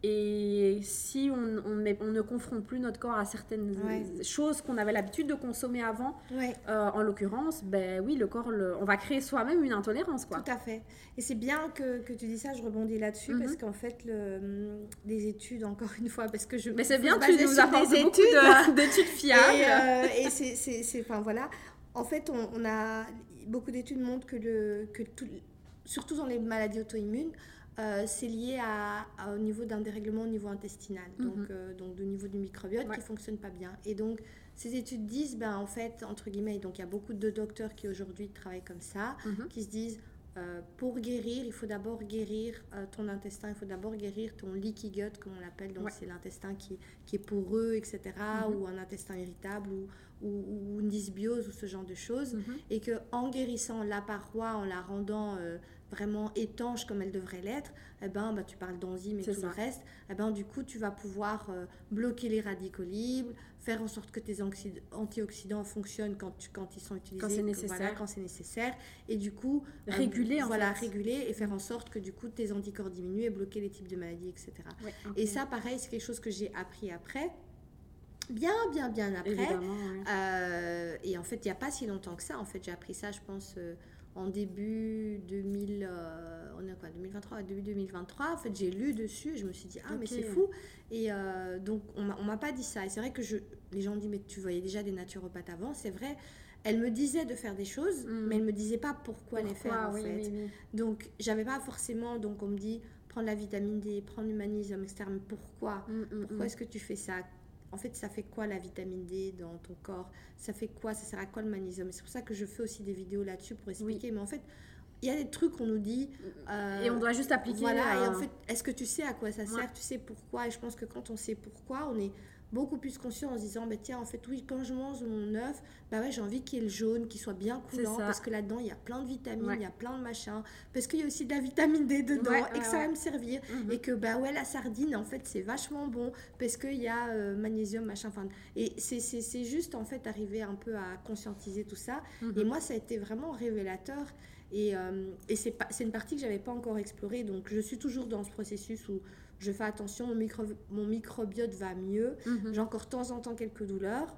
Et si on, on, on, ne confronte plus notre corps à certaines choses qu'on avait l'habitude de consommer avant, euh, en l'occurrence, ben oui, le corps, on va créer soi-même une intolérance. Quoi. Tout à fait. Et c'est bien que, que, tu dis ça, je rebondis là-dessus, parce mhm. qu'en fait, le, des études, encore une fois, parce que je... Mais c'est bien, tu nous apportes des études d'études fiables. Et, euh, et c'est... Enfin, voilà. En fait, on, on a... Beaucoup d'études montrent que, le, que tout, surtout dans les maladies auto-immunes, euh, c'est lié à, au niveau d'un dérèglement au niveau intestinal, mhm. donc, euh, donc du niveau du microbiote qui ne fonctionne pas bien. Et donc, ces études disent, ben, en fait, entre guillemets, donc il y a beaucoup de docteurs qui aujourd'hui travaillent comme ça, mhm. qui se disent, euh, pour guérir, il faut d'abord guérir ton intestin, il faut d'abord guérir ton leaky gut, comme on l'appelle, donc c'est l'intestin qui, qui, est poreux, etc., mhm. ou un intestin irritable, ou, ou, une dysbiose, ou ce genre de choses, et que en guérissant la paroi, en la rendant vraiment étanche comme elle devrait l'être, eh ben, bah, tu parles d'enzymes et tout le reste, eh ben, du coup, tu vas pouvoir euh, bloquer les radicaux libres, faire en sorte que tes antioxydants fonctionnent quand, quand ils sont utilisés. Quand c'est nécessaire. quand c'est nécessaire. Et du coup, euh, réguler, voilà, réguler et faire en sorte que du coup, tes anticorps diminuent et bloquer les types de maladies, etc. Et ça, pareil, c'est quelque chose que j'ai appris après bien, bien, bien après. Euh, et en fait, il n'y a pas si longtemps que ça. En fait, j'ai appris ça, je pense, en début 2000, crois, début 2023. En fait, j'ai lu dessus et je me suis dit, ah, mais c'est fou. Et euh, donc, on m'a pas dit ça. Et c'est vrai que je, les gens disent, mais tu voyais déjà des naturopathes avant. C'est vrai, elle me disait de faire des choses, mm. mais elle me disait pas pourquoi, les faire, en fait. Donc, j'avais pas forcément, donc on me dit, prendre la vitamine D, prendre magnésium, etc. Mais pourquoi? Mm, mm, Pourquoi est-ce que tu fais ça? En fait, ça fait quoi la vitamine D dans ton corps? Ça fait quoi? Ça sert à quoi le magnésium? C'est pour ça que je fais aussi des vidéos là-dessus pour expliquer. Mais en fait, il y a des trucs qu'on nous dit. Euh, et on doit juste appliquer. Voilà, et en fait, est-ce que tu sais à quoi ça sert? Tu sais pourquoi? Et je pense que quand on sait pourquoi, on est beaucoup plus conscient en se disant bah, tiens en fait oui quand je mange mon œuf bah ouais j'ai envie qu'il y ait le jaune qui soit bien coulant parce que là-dedans il y a plein de vitamines il y a plein de machins parce qu'il y a aussi de la vitamine D dedans et que ça va me servir. Mhm. et que bah ouais la sardine en fait c'est vachement bon parce qu'il y a euh, magnésium machin enfin et c'est juste en fait arriver un peu à conscientiser tout ça. Mhm. et moi ça a été vraiment révélateur. Et, euh, et c'est une partie que j'avais pas encore explorée. Donc je suis toujours dans ce processus où je fais attention, mon, micro, mon microbiote va mieux. Mhm. J'ai encore de temps en temps quelques douleurs.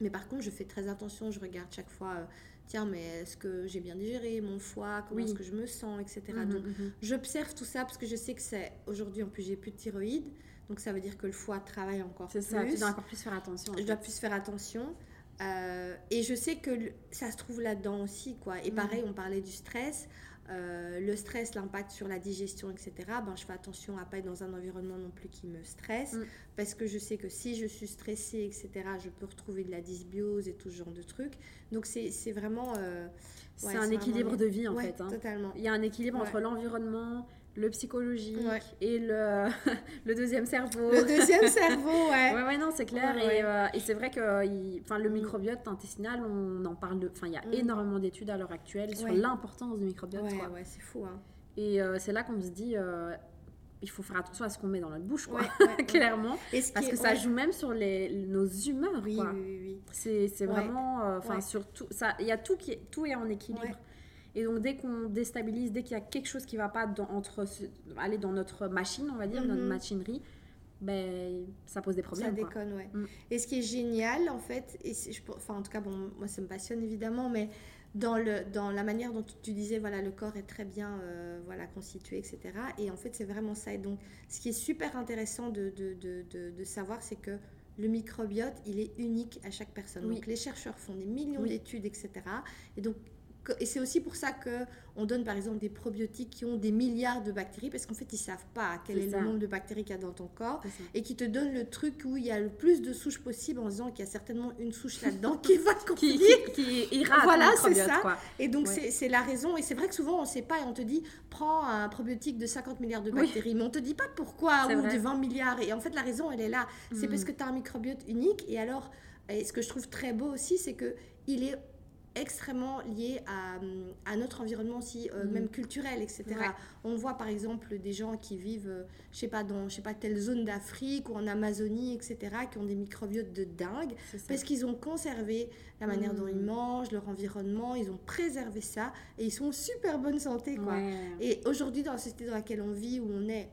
Mais par contre, je fais très attention, je regarde chaque fois, euh, tiens, mais est-ce que j'ai bien digéré mon foie, comment est-ce que je me sens, etc. Mhm, donc, mhm. j'observe tout ça parce que je sais que c'est aujourd'hui, en plus, j'ai plus de thyroïde. Donc, ça veut dire que le foie travaille encore plus. C'est ça, tu dois encore plus faire attention. Je dois plus faire attention. Euh, et je sais que ça se trouve là-dedans aussi, quoi. Et pareil, on parlait du stress. Euh, le stress, l'impact sur la digestion, etc., ben, je fais attention à pas être dans un environnement non plus qui me stresse, mm. parce que je sais que si je suis stressée, etc., je peux retrouver de la dysbiose et tout ce genre de trucs. Donc c'est vraiment... Euh, c'est un équilibre de vie en fait. Hein. Totalement. Il y a un équilibre entre l'environnement, le psychologique et le, le deuxième cerveau. Le deuxième cerveau, ouais. ouais, ouais, non, c'est clair. et, euh, et c'est vrai que il, le mm. microbiote intestinal, on en parle. Enfin, il y a mm. énormément d'études à l'heure actuelle sur l'importance du microbiote. Ouais, ouais, c'est fou. Hein. Et euh, c'est là qu'on se dit. Euh, il faut faire attention à ce qu'on met dans notre bouche, quoi, clairement. parce que ça joue même sur les, nos humeurs, oui, quoi. Oui, oui, oui. C'est vraiment, enfin, surtout, ça, il y a tout qui est, tout est en équilibre. Et donc, dès qu'on déstabilise, dès qu'il y a quelque chose qui ne va pas dans, entre, aller dans notre machine, on va dire, notre mhm. machinerie, ben, ça pose des problèmes. Ça déconne, ouais. Mm. Et ce qui est génial, en fait, et je, enfin, en tout cas, bon, moi, ça me passionne évidemment, mais dans, le, dans la manière dont tu disais, voilà, le corps est très bien euh, voilà, constitué, etc. Et en fait, c'est vraiment ça. Et donc, ce qui est super intéressant de, de, de, de savoir, c'est que le microbiote, il est unique à chaque personne. Donc, les chercheurs font des millions d'études, etc. Et donc, et c'est aussi pour ça qu'on donne par exemple des probiotiques qui ont des milliards de bactéries, parce qu'en fait, ils ne savent pas quel est, le nombre de bactéries qu'il y a dans ton corps, et qui te donnent le truc où il y a le plus de souches possible en disant qu'il y a certainement une souche là-dedans qui va qui, qui, ira Voilà, c'est ça. Et donc, c'est la raison. Et c'est vrai que souvent, on ne sait pas, et on te dit, prends un probiotique de 50 milliards de bactéries, mais on ne te dit pas pourquoi, ou de 20 milliards. Et en fait, la raison, elle est là. C'est parce mm. que tu as un microbiote unique. Et alors, et ce que je trouve très beau aussi, c'est que il est extrêmement lié à, à, notre environnement aussi, euh, mm. même culturel, etc. On voit par exemple des gens qui vivent, euh, je sais pas, dans je sais pas, telle zone d'Afrique ou en Amazonie, etc., qui ont des microbiotes de dingue, parce qu'ils ont conservé la manière dont ils mm. mangent, leur environnement, ils ont préservé ça, et ils sont en super bonne santé. Quoi. Et aujourd'hui, dans la société dans laquelle on vit, où on est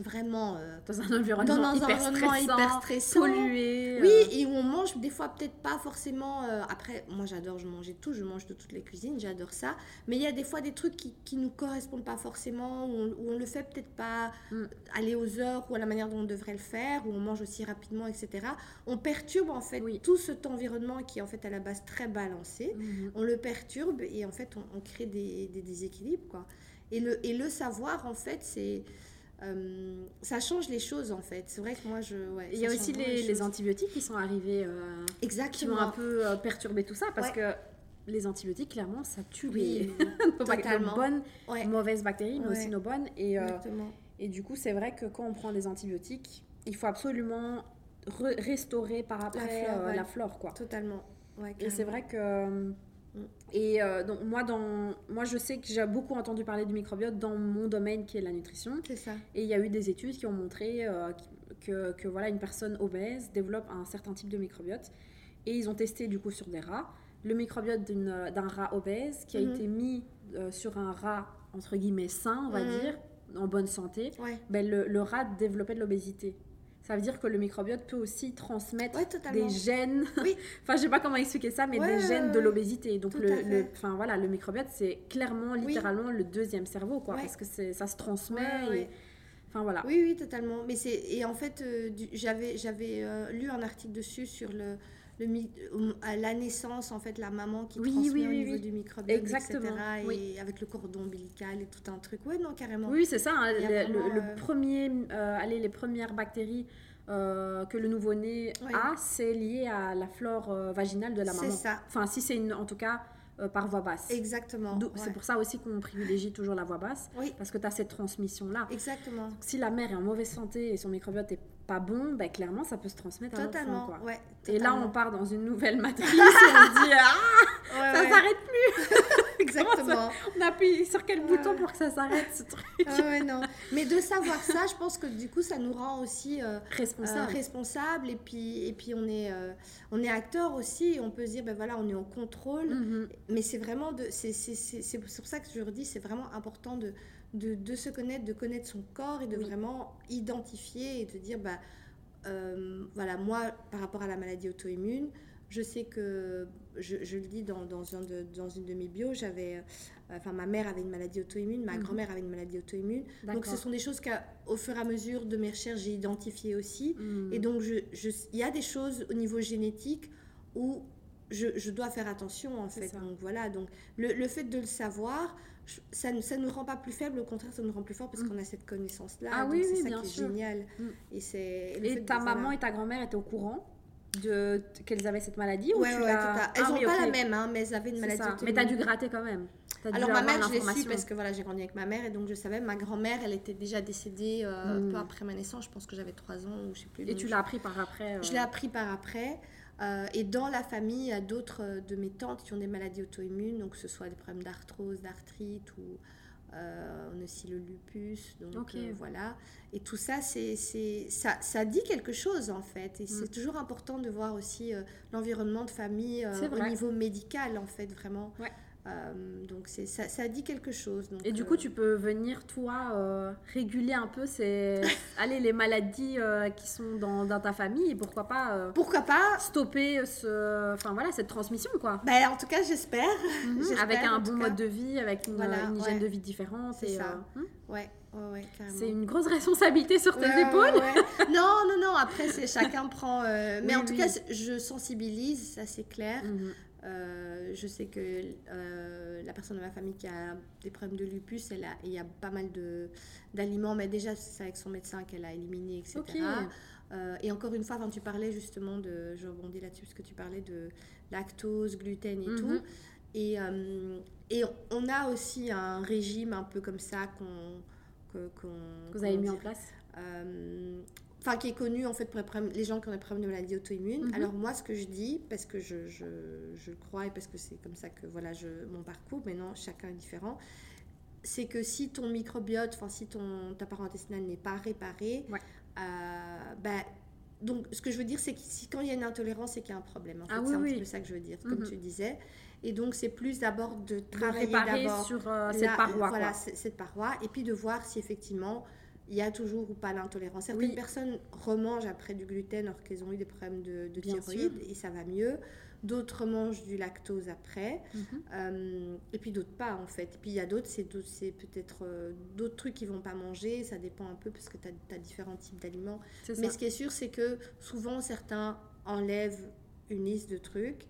vraiment euh, dans un environnement, hyper, stressant, pollué. Oui, euh. et où on mange des fois peut-être pas forcément. Euh, après, moi j'adore, je mangeais tout, je mange de toutes les cuisines, j'adore ça. Mais il y a des fois des trucs qui, qui nous correspondent pas forcément, où on, le fait peut-être pas mm. aller aux heures ou à la manière dont on devrait le faire, où on mange aussi rapidement, etc. On perturbe en fait tout cet environnement qui est en fait à la base très balancé. Mm-hmm. On le perturbe et en fait on, crée des, des déséquilibres quoi. Et le, et le savoir en fait c'est euh, ça change les choses en fait. C'est vrai que moi je. Il y a aussi les, antibiotiques qui sont arrivés. Euh, Exactement. Qui ont un peu euh, perturbé tout ça parce que les antibiotiques, clairement, ça tue les bonnes, mauvaises bactéries, mais aussi nos bonnes. Et, et du coup, c'est vrai que quand on prend des antibiotiques, il faut absolument restaurer par après la flore. quoi. Totalement. et c'est vrai que et euh, donc moi, dans, moi, je sais que j'ai beaucoup entendu parler du microbiote dans mon domaine qui est la nutrition. C'est ça. Et il y a eu des études qui ont montré euh, que, que, voilà, une personne obèse développe un certain type de microbiote. Et ils ont testé du coup sur des rats. Le microbiote d'un rat obèse qui a mhm. été mis euh, sur un rat, entre guillemets, sain, on va mhm. dire, en bonne santé, ben, le, le rat développait de l'obésité. Ça veut dire que le microbiote peut aussi transmettre des gènes. Oui. enfin, je sais pas comment expliquer ça, mais des gènes de l'obésité. Donc, le, enfin, voilà, le microbiote, c'est clairement, littéralement, le deuxième cerveau, quoi. Parce que ça se transmet. Enfin, voilà. Oui, oui, totalement. Mais c'est... Et en fait, euh, j'avais, j'avais euh, lu un article dessus sur le le, à la naissance, en fait, la maman qui transmet au niveau du microbiote, Exactement, etc. Et avec le cordon ombilical et tout un truc. Oui, non, carrément. Oui, c'est ça. Hein, le, euh, premier, euh, allez, les premières bactéries euh, que le nouveau-né a, c'est lié à la flore vaginale de la maman. C'est ça. Enfin, si c'est une, en tout cas, par voix basse. Exactement. C'est pour ça aussi qu'on privilégie toujours la voix basse. Oui. Parce que tu as cette transmission-là. Exactement. si la mère est en mauvaise santé et son microbiote est pas bon, ben, clairement, ça peut se transmettre totalement, à l'enfant. Ouais, et là, on part dans une nouvelle matrice et on dit Ah, ça s'arrête plus Exactement. on appuie sur quel bouton pour que ça s'arrête ce truc ouais, non. Mais de savoir ça, je pense que du coup, ça nous rend aussi euh, responsable. Euh, responsable. Et puis, et puis on, est, euh, on est acteur aussi. on peut se dire, ben voilà, on est en contrôle. Mm-hmm. Mais c'est vraiment de. C'est pour ça que je redis, c'est vraiment important de de, se connaître, de connaître son corps et de vraiment identifier et de dire, bah, euh, voilà, moi, par rapport à la maladie auto-immune, je sais que, je, le dis dans, dans, un de, dans une de mes bios, j'avais, euh, enfin, ma mère avait une maladie auto-immune, ma mhm. grand-mère avait une maladie auto-immune. Donc, ce sont des choses qu'au fur et à mesure de mes recherches, j'ai identifiées aussi. Mhm. Et donc, il je, y a des choses au niveau génétique où je, je dois faire attention, en fait. Donc, voilà, donc le, le fait de le savoir, ça ne ça nous rend pas plus faibles, au contraire, ça nous rend plus forts parce mm. qu'on a cette connaissance-là. Ah oui, c'est ça qui est génial. Et, c'est, et ta maman et ta grand-mère étaient au courant? De qu'elles avaient cette maladie ouais, ou ouais, Elles n'ont ah pas la même, hein, mais elles avaient une maladie. Mais tu as dû gratter quand même. Alors ma mère, je l'ai su parce que voilà, j'ai grandi avec ma mère et donc je savais. Ma grand-mère, elle était déjà décédée euh, mm. peu après ma naissance. Je pense que j'avais 3 ans ou je sais plus. Et tu l'as appris par après Je l'ai euh appris par après. Euh, et dans la famille, il y a d'autres de mes tantes qui ont des maladies auto-immunes, donc que ce soit des problèmes d'arthrose, d'arthrite ou euh, on a aussi le lupus, donc euh, voilà. Et tout ça, c'est, ça, ça dit quelque chose en fait. Et c'est mm. toujours important de voir aussi euh, l'environnement de famille au niveau médical en fait, vraiment. Euh, donc c'est ça, ça, dit quelque chose. et du coup, euh, tu peux venir, toi, euh, réguler un peu ces, allez, les maladies qui sont dans, dans, ta famille et pourquoi pas, pourquoi pas stopper ce, enfin, voilà, cette transmission. Quoi. Ben, en tout cas, j'espère. Mhm. avec un bon mode de vie, avec une, hygiène de vie différente. C'est ça. Ouais. Ouais, c'est une grosse responsabilité sur tes épaules. non, non, non. Après, c'est chacun prend. mais en tout cas, je sensibilise, ça c'est clair. Mhm. Euh, je sais que euh, la personne de ma famille qui a des problèmes de lupus, elle a, il y a pas mal d'aliments, mais déjà c'est avec son médecin qu'elle a éliminé, etc. Euh, et encore une fois, quand tu parlais justement de, je rebondis là-dessus parce que tu parlais de lactose, gluten et tout. Mhm. Et, et on a aussi un régime un peu comme ça qu'on... que vous avez mis en place enfin qui est connu en fait pour les gens qui ont des problèmes de maladie auto-immune. Mhm. Alors moi, ce que je dis, parce que je, je, je crois et parce que c'est comme ça que voilà je, mon parcours, maintenant chacun est différent, c'est que si ton microbiote, enfin si ton, ta paroi intestinale n'est pas réparée, euh, ben, donc ce que je veux dire, c'est que si, quand il y a une intolérance, c'est qu'il y a un problème. En fait, ah c'est un petit peu ça que je veux dire, comme mhm. tu disais. Et donc, c'est plus d'abord de travailler d'abord sur euh, cette paroi. Voilà, cette paroi. Et puis de voir si effectivement il y a toujours ou pas l'intolérance. Certaines personnes remangent après du gluten alors qu'elles ont eu des problèmes de, de thyroïde et ça va mieux. D'autres mangent du lactose après. Mhm. Euh, et puis d'autres pas en fait. Et puis il y a d'autres, c'est, peut-être euh, d'autres trucs qu'ils vont pas manger. Ça dépend un peu parce que tu as, différents types d'aliments. Mais ce qui est sûr, c'est que souvent certains enlèvent une liste de trucs.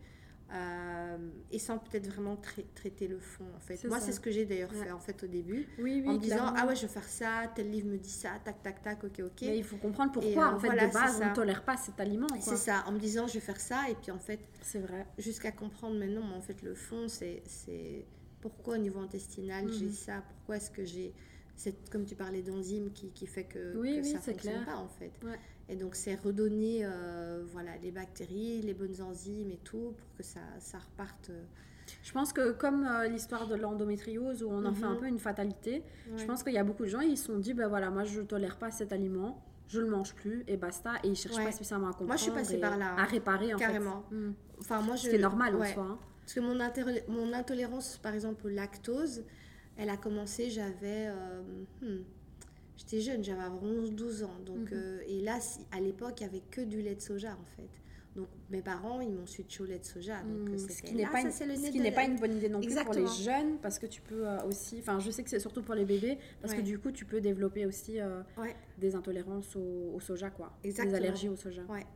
Euh, et sans peut-être vraiment traiter le fond en fait. Moi c'est ce que j'ai d'ailleurs fait en fait au début oui, oui, en me disant ah ouais je vais faire ça, tel livre me dit ça, tac tac tac, ok ok. Mais il faut comprendre pourquoi euh, en fait de base on ne tolère pas cet aliment. C'est ça, en me disant je vais faire ça et puis en fait c'est vrai. Jusqu'à comprendre maintenant en fait le fond c'est pourquoi au niveau intestinal j'ai mhm. ça, pourquoi est-ce que j'ai comme tu parlais d'enzymes qui, qui, fait que, oui, que oui, ça fonctionne clair. pas en fait. Et donc, c'est redonner euh, voilà, les bactéries, les bonnes enzymes et tout pour que ça, ça reparte. Euh. Je pense que comme euh, l'histoire de l'endométriose où on en fait un mhm. peu une fatalité, je pense qu'il y a beaucoup de gens, ils se sont dit, ben voilà, moi je ne tolère pas cet aliment, je le mange plus et basta. Et ils ne cherchent pas spécialement à comprendre. Moi je suis passée par là. À réparer en Carrément. fait. Hmm. Enfin, moi, je... normal en soi. Hein. Parce que mon, mon intolérance, par exemple, au lactose, elle a commencé, j'avais... Hmm, j'étais jeune, j'avais 11-12 ans. Donc, mhm. et là, à l'époque, il n'y avait que du lait de soja, en fait. Donc mes parents, ils m'ont switché au lait de soja. Donc hmm, ce qui n'est pas, une, ce qui n'est pas une bonne idée non plus pour les jeunes, parce que tu peux euh, aussi, enfin je sais que c'est surtout pour les bébés, parce que du coup tu peux développer aussi euh, des intolérances au, soja, quoi. Des allergies au soja. Ouais.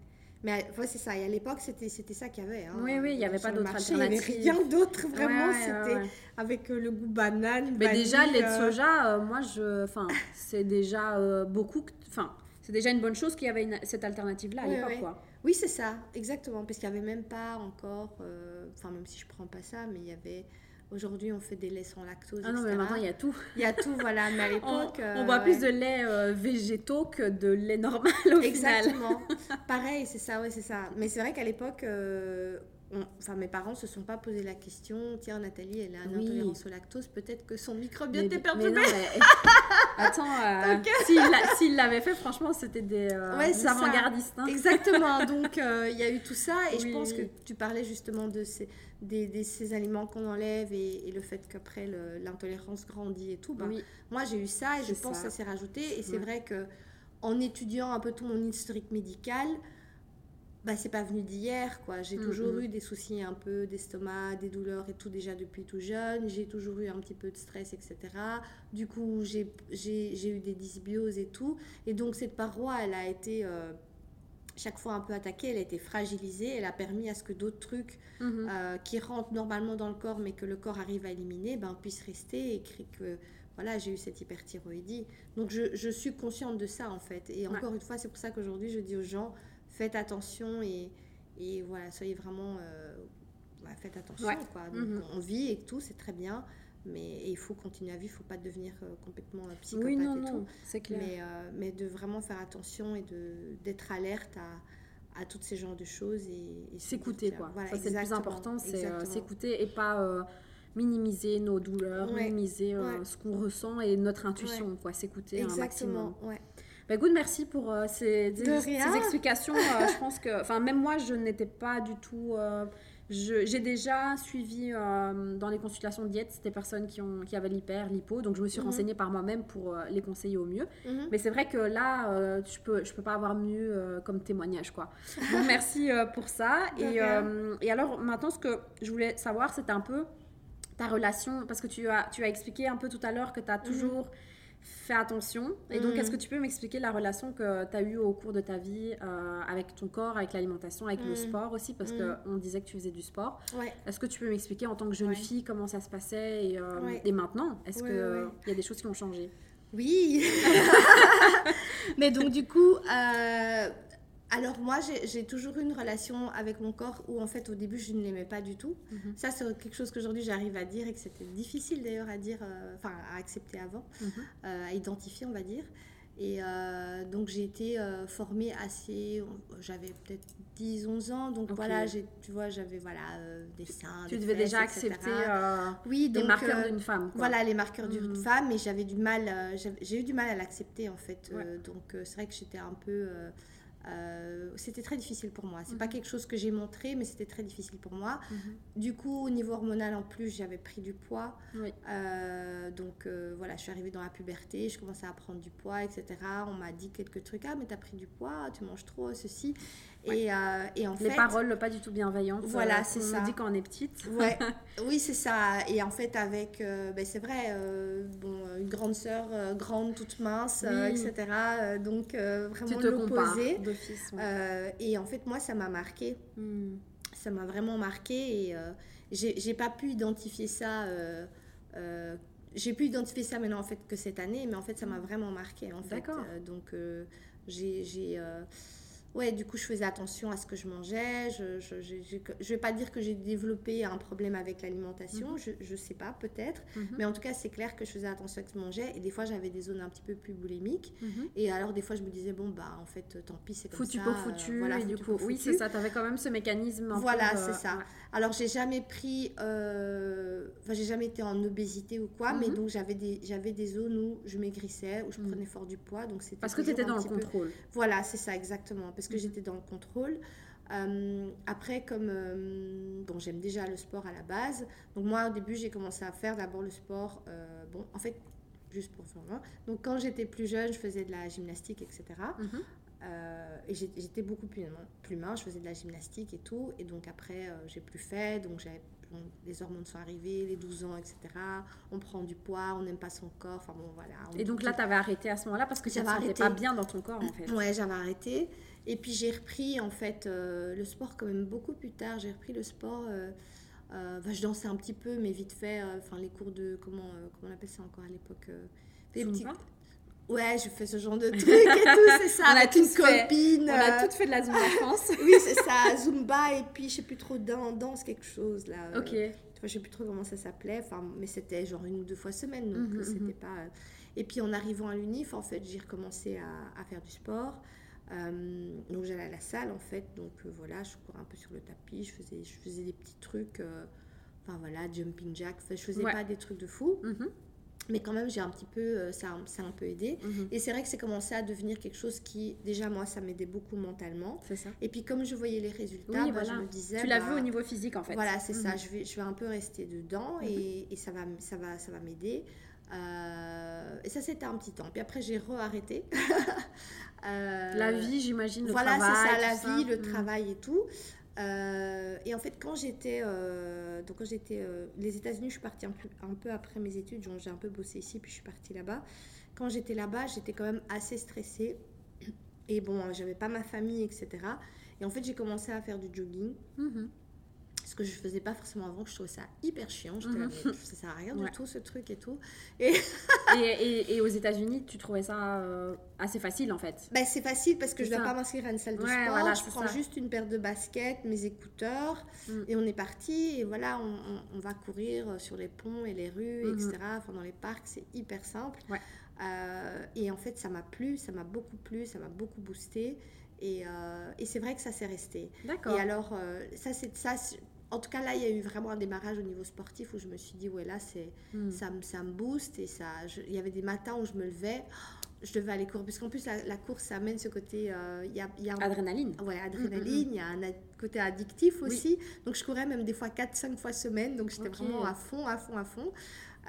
Mais ouais, c'est ça. Et à l'époque, c'était, c'était ça qu'il y avait. Hein. Oui, oui, il n'y avait pas d'autre alternative. Il n'y avait rien d'autre, vraiment. c'était avec euh, le goût banane. Mais déjà, le lait de soja, moi, je, enfin, c'est déjà beaucoup. Enfin, c'est déjà une bonne chose qu'il y avait cette alternative-là à l'époque, quoi. Oui, c'est ça, exactement. Parce qu'il n'y avait même pas encore, euh, enfin, même si je prends pas ça, mais il y avait. Aujourd'hui, on fait des laits sans lactose. Ah non, mais maintenant, il y a tout. Il y a tout, voilà. Mais à l'époque. on, on, boit plus de lait euh, végétaux que de lait normal au Exactement. Pareil, c'est ça, ouais, c'est ça. Mais c'est vrai qu'à l'époque, euh, enfin, mes parents se sont pas posé la question tiens, Nathalie, elle a une intolérance au lactose, peut-être que son microbiote est perturbé. attends, euh, s'il l'avait fait, franchement, c'était des, euh, avant-gardistes. Hein. Exactement. Donc, euh, il y a eu tout ça. Et je pense que tu parlais justement de ces, des, ces aliments qu'on enlève et, le fait qu'après l'intolérance grandit et tout. Ben, moi, j'ai eu ça et je pense que ça s'est rajouté. Et c'est vrai que en étudiant un peu tout mon historique médical, bah, c'est pas venu d'hier, quoi. J'ai mm, toujours mm. eu des soucis un peu d'estomac, des douleurs et tout déjà depuis tout jeune. J'ai toujours eu un petit peu de stress, etc. Du coup, j'ai eu des dysbioses et tout. Et donc, cette paroi, elle a été euh, chaque fois un peu attaquée, elle a été fragilisée. Elle a permis à ce que d'autres trucs mm-hmm. euh, qui rentrent normalement dans le corps, mais que le corps arrive à éliminer, ben, puissent rester et que voilà, j'ai eu cette hyperthyroïdie. Donc, je, je, suis consciente de ça, en fait. Et encore une fois, c'est pour ça qu'aujourd'hui, je dis aux gens faites attention et, et voilà, soyez vraiment. Euh, faites attention, quoi. Mhm. On vit et tout, c'est très bien. Mais il faut continuer à vivre, il ne faut pas devenir euh, complètement euh, psychopathe oui, non, et tout. c'est clair. Mais, mais, de vraiment faire attention et d'être alerte à, à tous ces genres de choses. Et, s'écouter, quoi. Ça, c'est le plus important, c'est s'écouter et pas minimiser nos douleurs, minimiser ce qu'on ressent et notre intuition, quoi. S'écouter un maximum. Ouais. Bah, good, merci pour euh, ces, ces, explications. Euh, je pense que, enfin, même moi, je n'étais pas du tout. Euh, j'ai déjà suivi dans les consultations de diète des personnes qui, ont, qui avaient l'hyper, l'hypo, donc je me suis mhm. renseignée par moi-même pour les conseiller au mieux. Mhm. Mais c'est vrai que là, je peux, je peux pas avoir mieux comme témoignage, quoi. Donc merci pour ça. Et, et, alors maintenant, ce que je voulais savoir, c'était un peu ta relation, parce que tu as, tu as expliqué un peu tout à l'heure que tu as mhm. toujours fais attention. Et donc, est-ce mm. que tu peux m'expliquer la relation que tu as eue au cours de ta vie euh, avec ton corps, avec l'alimentation, avec le mm. sport aussi? Parce que mm. qu'on disait que tu faisais du sport. Est-ce que tu peux m'expliquer en tant que jeune fille comment ça se passait et, euh, et maintenant? Est-ce qu'il il y a des choses qui ont changé? Oui Mais donc, du coup, euh, alors moi, j'ai toujours eu une relation avec mon corps où en fait au début je ne l'aimais pas du tout. Mhm. Ça c'est quelque chose qu'aujourd'hui j'arrive à dire et que c'était difficile d'ailleurs à dire, euh, enfin à accepter avant, mhm. euh, à identifier on va dire. Et euh, donc j'ai été formée assez, j'avais peut-être 10-11 ans, donc voilà, tu vois, j'avais voilà, des seins. Tu devais déjà accepter oui, les marqueurs d'une femme. Voilà, les marqueurs d'une mhm. femme, mais j'avais du mal, j'ai eu du mal à l'accepter en fait. donc c'est vrai que j'étais un peu euh, c'était très difficile pour moi. C'est pas mhm. quelque chose que j'ai montré, mais c'était très difficile pour moi. Mhm. Du coup, au niveau hormonal en plus, j'avais pris du poids. Euh, donc euh, voilà, je suis arrivée dans la puberté, je commençais à prendre du poids, etc. On m'a dit quelques trucs. Ah, mais t'as pris du poids, tu manges trop, ceci. Et, euh, et, en Les paroles pas du tout bien vaillantes. Voilà, euh, c'est ça. On dit quand on est petite. Ouais. oui, c'est ça. Et en fait, avec, euh, ben, c'est vrai, bon, une grande sœur, grande, toute mince, etc. donc, vraiment l'opposé. et en fait, moi, ça m'a marqué. Hmm. Ça m'a vraiment marqué. Et j'ai pas pu identifier ça. j'ai pu identifier ça maintenant, en fait, que cette année. Mais en fait, ça m'a hmm. vraiment marqué. En fait. D'accord. donc, j'ai ouais, du coup, je faisais attention à ce que je mangeais. Je ne vais pas dire que j'ai développé un problème avec l'alimentation, mhm. je ne sais pas, peut-être. Mhm. Mais en tout cas, c'est clair que je faisais attention à ce que je mangeais. Et des fois, j'avais des zones un petit peu plus boulimiques. Mhm. Et alors, des fois, je me disais, bon, bah, en fait, tant pis, c'est comme foutu ça. Pour foutu voilà, et du coup, oui, c'est ça. Tu avais quand même ce mécanisme. voilà, c'est ça. Alors, j'ai jamais pris. Euh, enfin, j'ai jamais été en obésité ou quoi, mais donc, j'avais des, des zones où je maigrissais, où je prenais fort du poids. Donc, Parce que tu étais dans le contrôle. Voilà, c'est ça, exactement parce que j'étais dans le contrôle. Euh, après, comme euh, bon, j'aime déjà le sport à la base, donc moi au début j'ai commencé à faire d'abord le sport. Euh, bon, en fait, juste pour faire Donc quand j'étais plus jeune, je faisais de la gymnastique, etc. Mhm. Et j'étais beaucoup plus, plus mince, je faisais de la gymnastique et tout. Et donc après, j'ai plus fait. Donc j'avais les hormones sont arrivées, les 12 ans, etc. On prend du poids, on n'aime pas son corps. Enfin bon, voilà. Et donc là, tu avais arrêté à ce moment-là parce que tu ne pas bien dans ton corps, en fait. Ouais, j'avais arrêté. Et puis j'ai repris, en fait, euh, le sport quand même beaucoup plus tard. J'ai repris le sport. Euh, euh, je dansais un petit peu, mais vite fait. Enfin, les cours de. Comment, comment on appelle ça encore à l'époque des petits, Ouais, je fais ce genre de trucs et tout, c'est ça. on a une copine. On a toutes fait de la Zumba, pense. oui, c'est ça, Zumba et puis je sais plus trop danse quelque chose là. Ok. Je sais plus trop comment ça s'appelait, enfin, mais c'était genre une ou deux fois semaine, donc mhm, c'était mhm. pas. Et puis en arrivant à l'UNIF, en fait, j'ai recommencé à, à, faire du sport. Euh, donc j'allais à la salle en fait, donc voilà, je courais un peu sur le tapis, je faisais, je faisais des petits trucs, enfin voilà, jumping jack, je faisais pas des trucs de fou. Mhm. Mais quand même, j'ai un petit peu, euh, ça, ça a un peu aidé. Mhm. Et c'est vrai que c'est commencé à devenir quelque chose qui, déjà, moi, ça m'aidait beaucoup mentalement. C'est ça. Et puis, comme je voyais les résultats, bah, je me disais. Tu l'as vu bah, au niveau physique, en fait. Voilà, c'est ça. Mhm. Je vais, je vais un peu rester dedans et, et, ça va, ça va, ça va m'aider. Euh, et ça, c'était un petit temps. Puis après, j'ai re-arrêté. euh, la vie, j'imagine, le voilà, travail. Voilà, c'est ça, la vie, le travail et tout. Euh, et en fait, quand j'étais, euh, donc quand j'étais, euh, les États-Unis, je suis partie un peu, un peu après mes études. J'ai un peu bossé ici, puis je suis partie là-bas. Quand j'étais là-bas, j'étais quand même assez stressée. Et bon, j'avais pas ma famille, etc. Et en fait, j'ai commencé à faire du jogging. Mm-hmm ce que je faisais pas forcément avant, que je trouvais ça hyper chiant. J'étais là, mhm. ça sert à rien du tout ce truc et tout. Et, et, et, aux États-Unis, tu trouvais ça euh, assez facile en fait bah, C'est facile parce que je ne dois pas m'inscrire à une salle de sport. je prends juste une paire de baskets, mes écouteurs mm. et on est parti. Et voilà, on, on, va courir sur les ponts et les rues, etc. Mhm. Enfin, dans les parcs, c'est hyper simple. Euh, et en fait, ça m'a plu, ça m'a beaucoup plu, ça m'a beaucoup boosté. Et, euh, et c'est vrai que ça s'est resté. D'accord. Et alors, ça, c'est ça en tout cas, là, il y a eu vraiment un démarrage au niveau sportif où je me suis dit, ouais, là, c'est, hmm. ça, me, ça me booste. Et ça, il y avait des matins où je me levais, je devais aller courir. Parce qu'en plus, la, course, ça amène ce côté. Euh, y a, y a adrénaline. Ouais, adrénaline. Il y a un côté addictif aussi. Donc, je courais même des fois 4-5 fois semaine. Donc, j'étais vraiment à fond, à fond, à fond.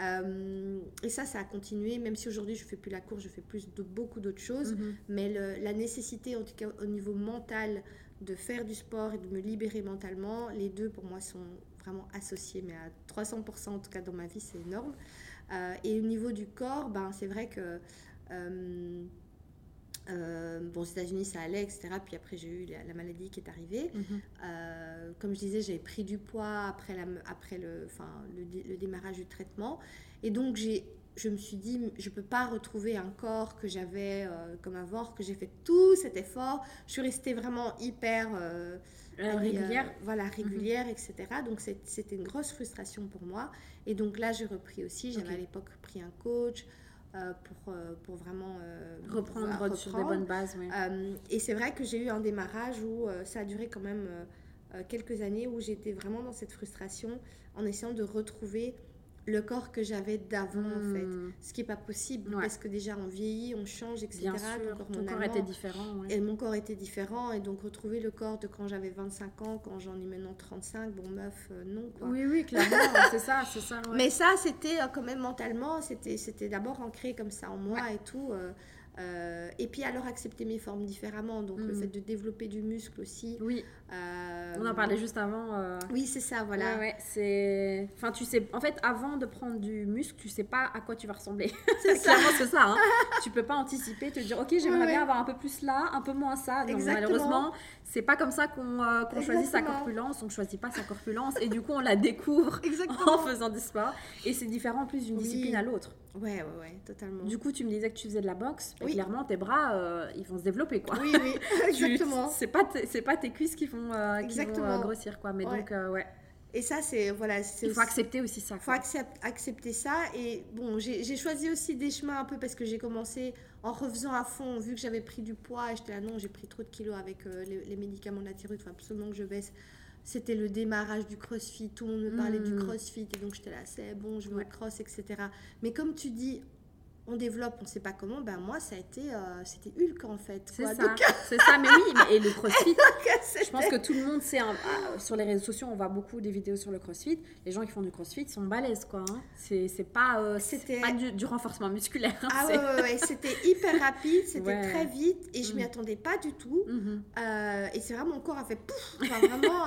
Euh, et ça, ça a continué, même si aujourd'hui je fais plus la course, je fais plus de beaucoup d'autres choses. Mm-hmm. Mais la nécessité, en tout cas au niveau mental, de faire du sport et de me libérer mentalement, les deux pour moi sont vraiment associés, mais à 300% en tout cas dans ma vie, c'est énorme. Euh, et au niveau du corps, ben, c'est vrai que... Euh, euh, bon, aux États-Unis, ça allait, etc. Puis après, j'ai eu la, maladie qui est arrivée. Mhm. comme je disais, j'avais pris du poids après, la, après le, enfin, le, démarrage du traitement. Et donc, j'ai je me suis dit, je ne peux pas retrouver un corps que j'avais euh, comme avant, que j'ai fait tout cet effort. Je suis restée vraiment hyper euh, euh, régulière. voilà, régulière, etc. Donc c'était une grosse frustration pour moi. Et donc là, j'ai repris aussi. J'avais à l'époque pris un coach. pour, pour vraiment reprendre, reprendre, sur des bonnes bases. et c'est vrai que j'ai eu un démarrage où ça a duré quand même quelques années où j'étais vraiment dans cette frustration en essayant de retrouver le corps que j'avais d'avant, en fait. Hmm. Ce qui n'est pas possible, parce que déjà, on vieillit, on change, etc. Bien sûr, ton corps était différent. Et mon corps était différent, et donc retrouver le corps de quand j'avais 25 ans, quand j'en ai maintenant 35, bon, meuf, euh, non, quoi. Oui, oui, clairement, c'est ça, c'est ça. Mais ça, c'était euh, quand même mentalement, c'était d'abord ancré comme ça en moi et tout. Euh, et puis alors accepter mes formes différemment, donc le mm. fait de développer du muscle aussi. Oui. Euh, On en parlait juste avant. Euh. Oui, c'est ça, voilà. Ouais, c'est. Enfin, tu sais, en fait, avant de prendre du muscle, tu sais pas à quoi tu vas ressembler. C'est Clairement, c'est ça. Hein. tu peux pas anticiper, te dire, ok, j'aimerais bien avoir un peu plus là, un peu moins ça. Non, malheureusement, c'est pas comme ça qu'on choisit sa corpulence. On choisit pas sa corpulence et du coup, on la découvre en faisant du sport. Et c'est différent en plus d'une discipline à l'autre. Ouais, ouais, ouais, totalement. Du coup, tu me disais que tu faisais de la boxe. Oui. Clairement, tes bras, euh, ils vont se développer, quoi. Oui, oui, exactement. c'est pas, pas tes cuisses qui vont, euh, qui vont euh, grossir, quoi. Mais donc, ouais. Et ça, c'est voilà. Il faut accepter aussi ça. Il faut accepter ça. Et bon, j'ai choisi aussi des chemins un peu parce que j'ai commencé en refaisant à fond, vu que j'avais pris du poids. J'étais là, non, j'ai pris trop de kilos avec les, médicaments de la thyroïde. Il faut absolument que je baisse c'était le démarrage du crossfit, tout le monde me parlait du hmm. crossfit, et donc j'étais là, c'est bon, je veux le cross, etc. Mais comme tu dis, on développe, on ne sait pas comment, ben moi, ça a été, euh, c'était Hulk en fait. C'est ça, c'est ça, mais oui, et le crossfit, je pense que tout le monde sait, hein, ah, sur les réseaux sociaux, on voit beaucoup des vidéos sur le crossfit, les gens qui font du crossfit sont balèzes, quoi. Hein. C'est pas, euh, pas du, renforcement musculaire. Hein, ah ouais, ouais, c'était hyper rapide, c'était très vite, et je m'y mm. attendais pas du tout. Mm-hmm. Euh, et c'est vraiment, mon corps a fait pouf, vraiment,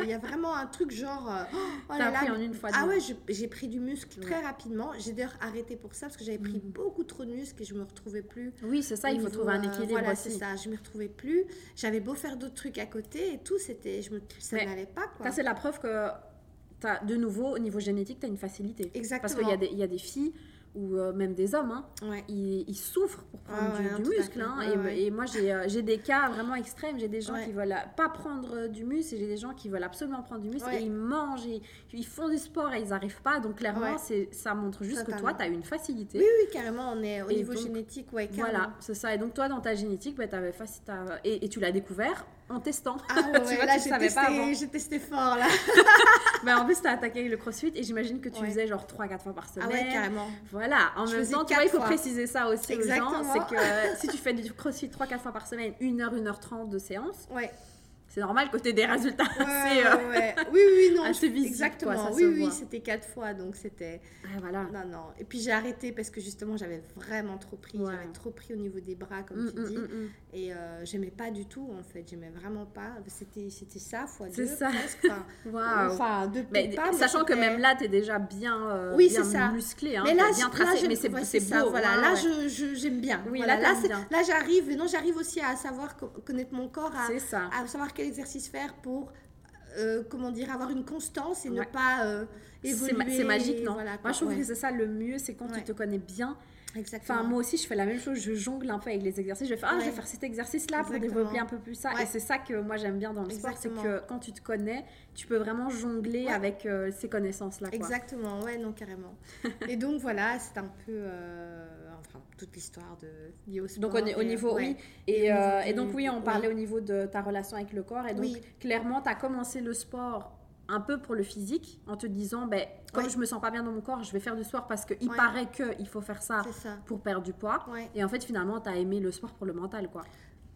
il y a vraiment un truc genre... oh là là, pris en une fois. Ah ouais, j'ai pris du muscle très rapidement, j'ai d'ailleurs arrêté pour ça, parce que j'avais pris Beaucoup trop de muscles et je me retrouvais plus. Oui, c'est ça, il faut trouver un euh, équilibre. voilà, c'est ça, je me retrouvais plus. J'avais beau faire d'autres trucs à côté et tout, c'était, je me, ça n'allait pas. Quoi. Ça, c'est la preuve que, as, de nouveau, au niveau génétique, tu as une facilité. Exactement. Parce qu'il y, y, a des filles ou euh, même des hommes, hein, ils, souffrent pour prendre ah du, muscle. Hein, et, et, moi, euh, j'ai des cas vraiment extrêmes. J'ai des gens qui veulent pas prendre du muscle et j'ai des gens qui veulent absolument prendre du muscle et ils mangent, et, ils font du sport et ils n'arrivent pas. Donc, clairement, ça montre juste que toi, tu as une facilité. Oui, oui, carrément. On est au niveau génétique. Ouais, voilà, c'est ça. Et donc, toi, dans ta génétique, bah, avais et, et tu l'as découvert en testant. Ah ouais, là, j'ai testé, j'ai testé fort, là. bah, en plus, tu as attaqué le crossfit et j'imagine que tu faisais genre 3-4 fois par semaine. Ah ouais, carrément. Voilà, en même temps, tu vois, il faut préciser ça aussi aux gens. C'est que si tu fais du crossfit 3-4 fois par semaine, 1h, 1h30 de séance. Ouais c'est normal que tu aies des résultats assez, euh, oui, oui, non, assez visibles. Exactement, oui, oui, c'était quatre fois, donc c'était... voilà. Non, non. Et puis j'ai arrêté parce que justement, j'avais vraiment trop pris, j'avais trop pris au niveau des bras, comme mm, tu mm, dis, mm, et euh, j'aimais pas du tout, en fait, j'aimais vraiment pas. C'était, c'était ça, fois deux, ça. presque. Enfin, enfin deux, mais, pas, Sachant que même là, tu es déjà bien, euh, oui, bien ça. musclé, hein, mais là, bien tracé, mais c'est, beau. Voilà, là, je, j'aime bien. Oui, là, là, j'arrive, non, j'arrive aussi à savoir connaître mon corps, à savoir quel exercice faire pour, euh, comment dire, avoir une constance et ne pas euh, évoluer. C'est magique, non Moi, je trouve que c'est ça le mieux, c'est quand tu te connais bien. Exactement. Enfin, moi aussi, je fais la même chose. Je jongle un peu avec les exercices. Je vais faire, ah, je vais faire cet exercice-là pour développer un peu plus ça. Et c'est ça que moi, j'aime bien dans le sport. C'est que quand tu te connais, tu peux vraiment jongler avec euh, ces connaissances-là. Exactement. Ouais, non, carrément. et donc, voilà, c'est un peu toute l'histoire de au Donc au, niveau, oui. Et, euh, et, donc oui, on parlait au niveau de ta relation avec le corps. Et donc clairement, tu as commencé le sport un peu pour le physique en te disant, ben, comme je me sens pas bien dans mon corps, je vais faire du sport parce qu'il paraît qu'il faut faire ça, pour perdre du poids. Et en fait, finalement, tu as aimé le sport pour le mental, quoi.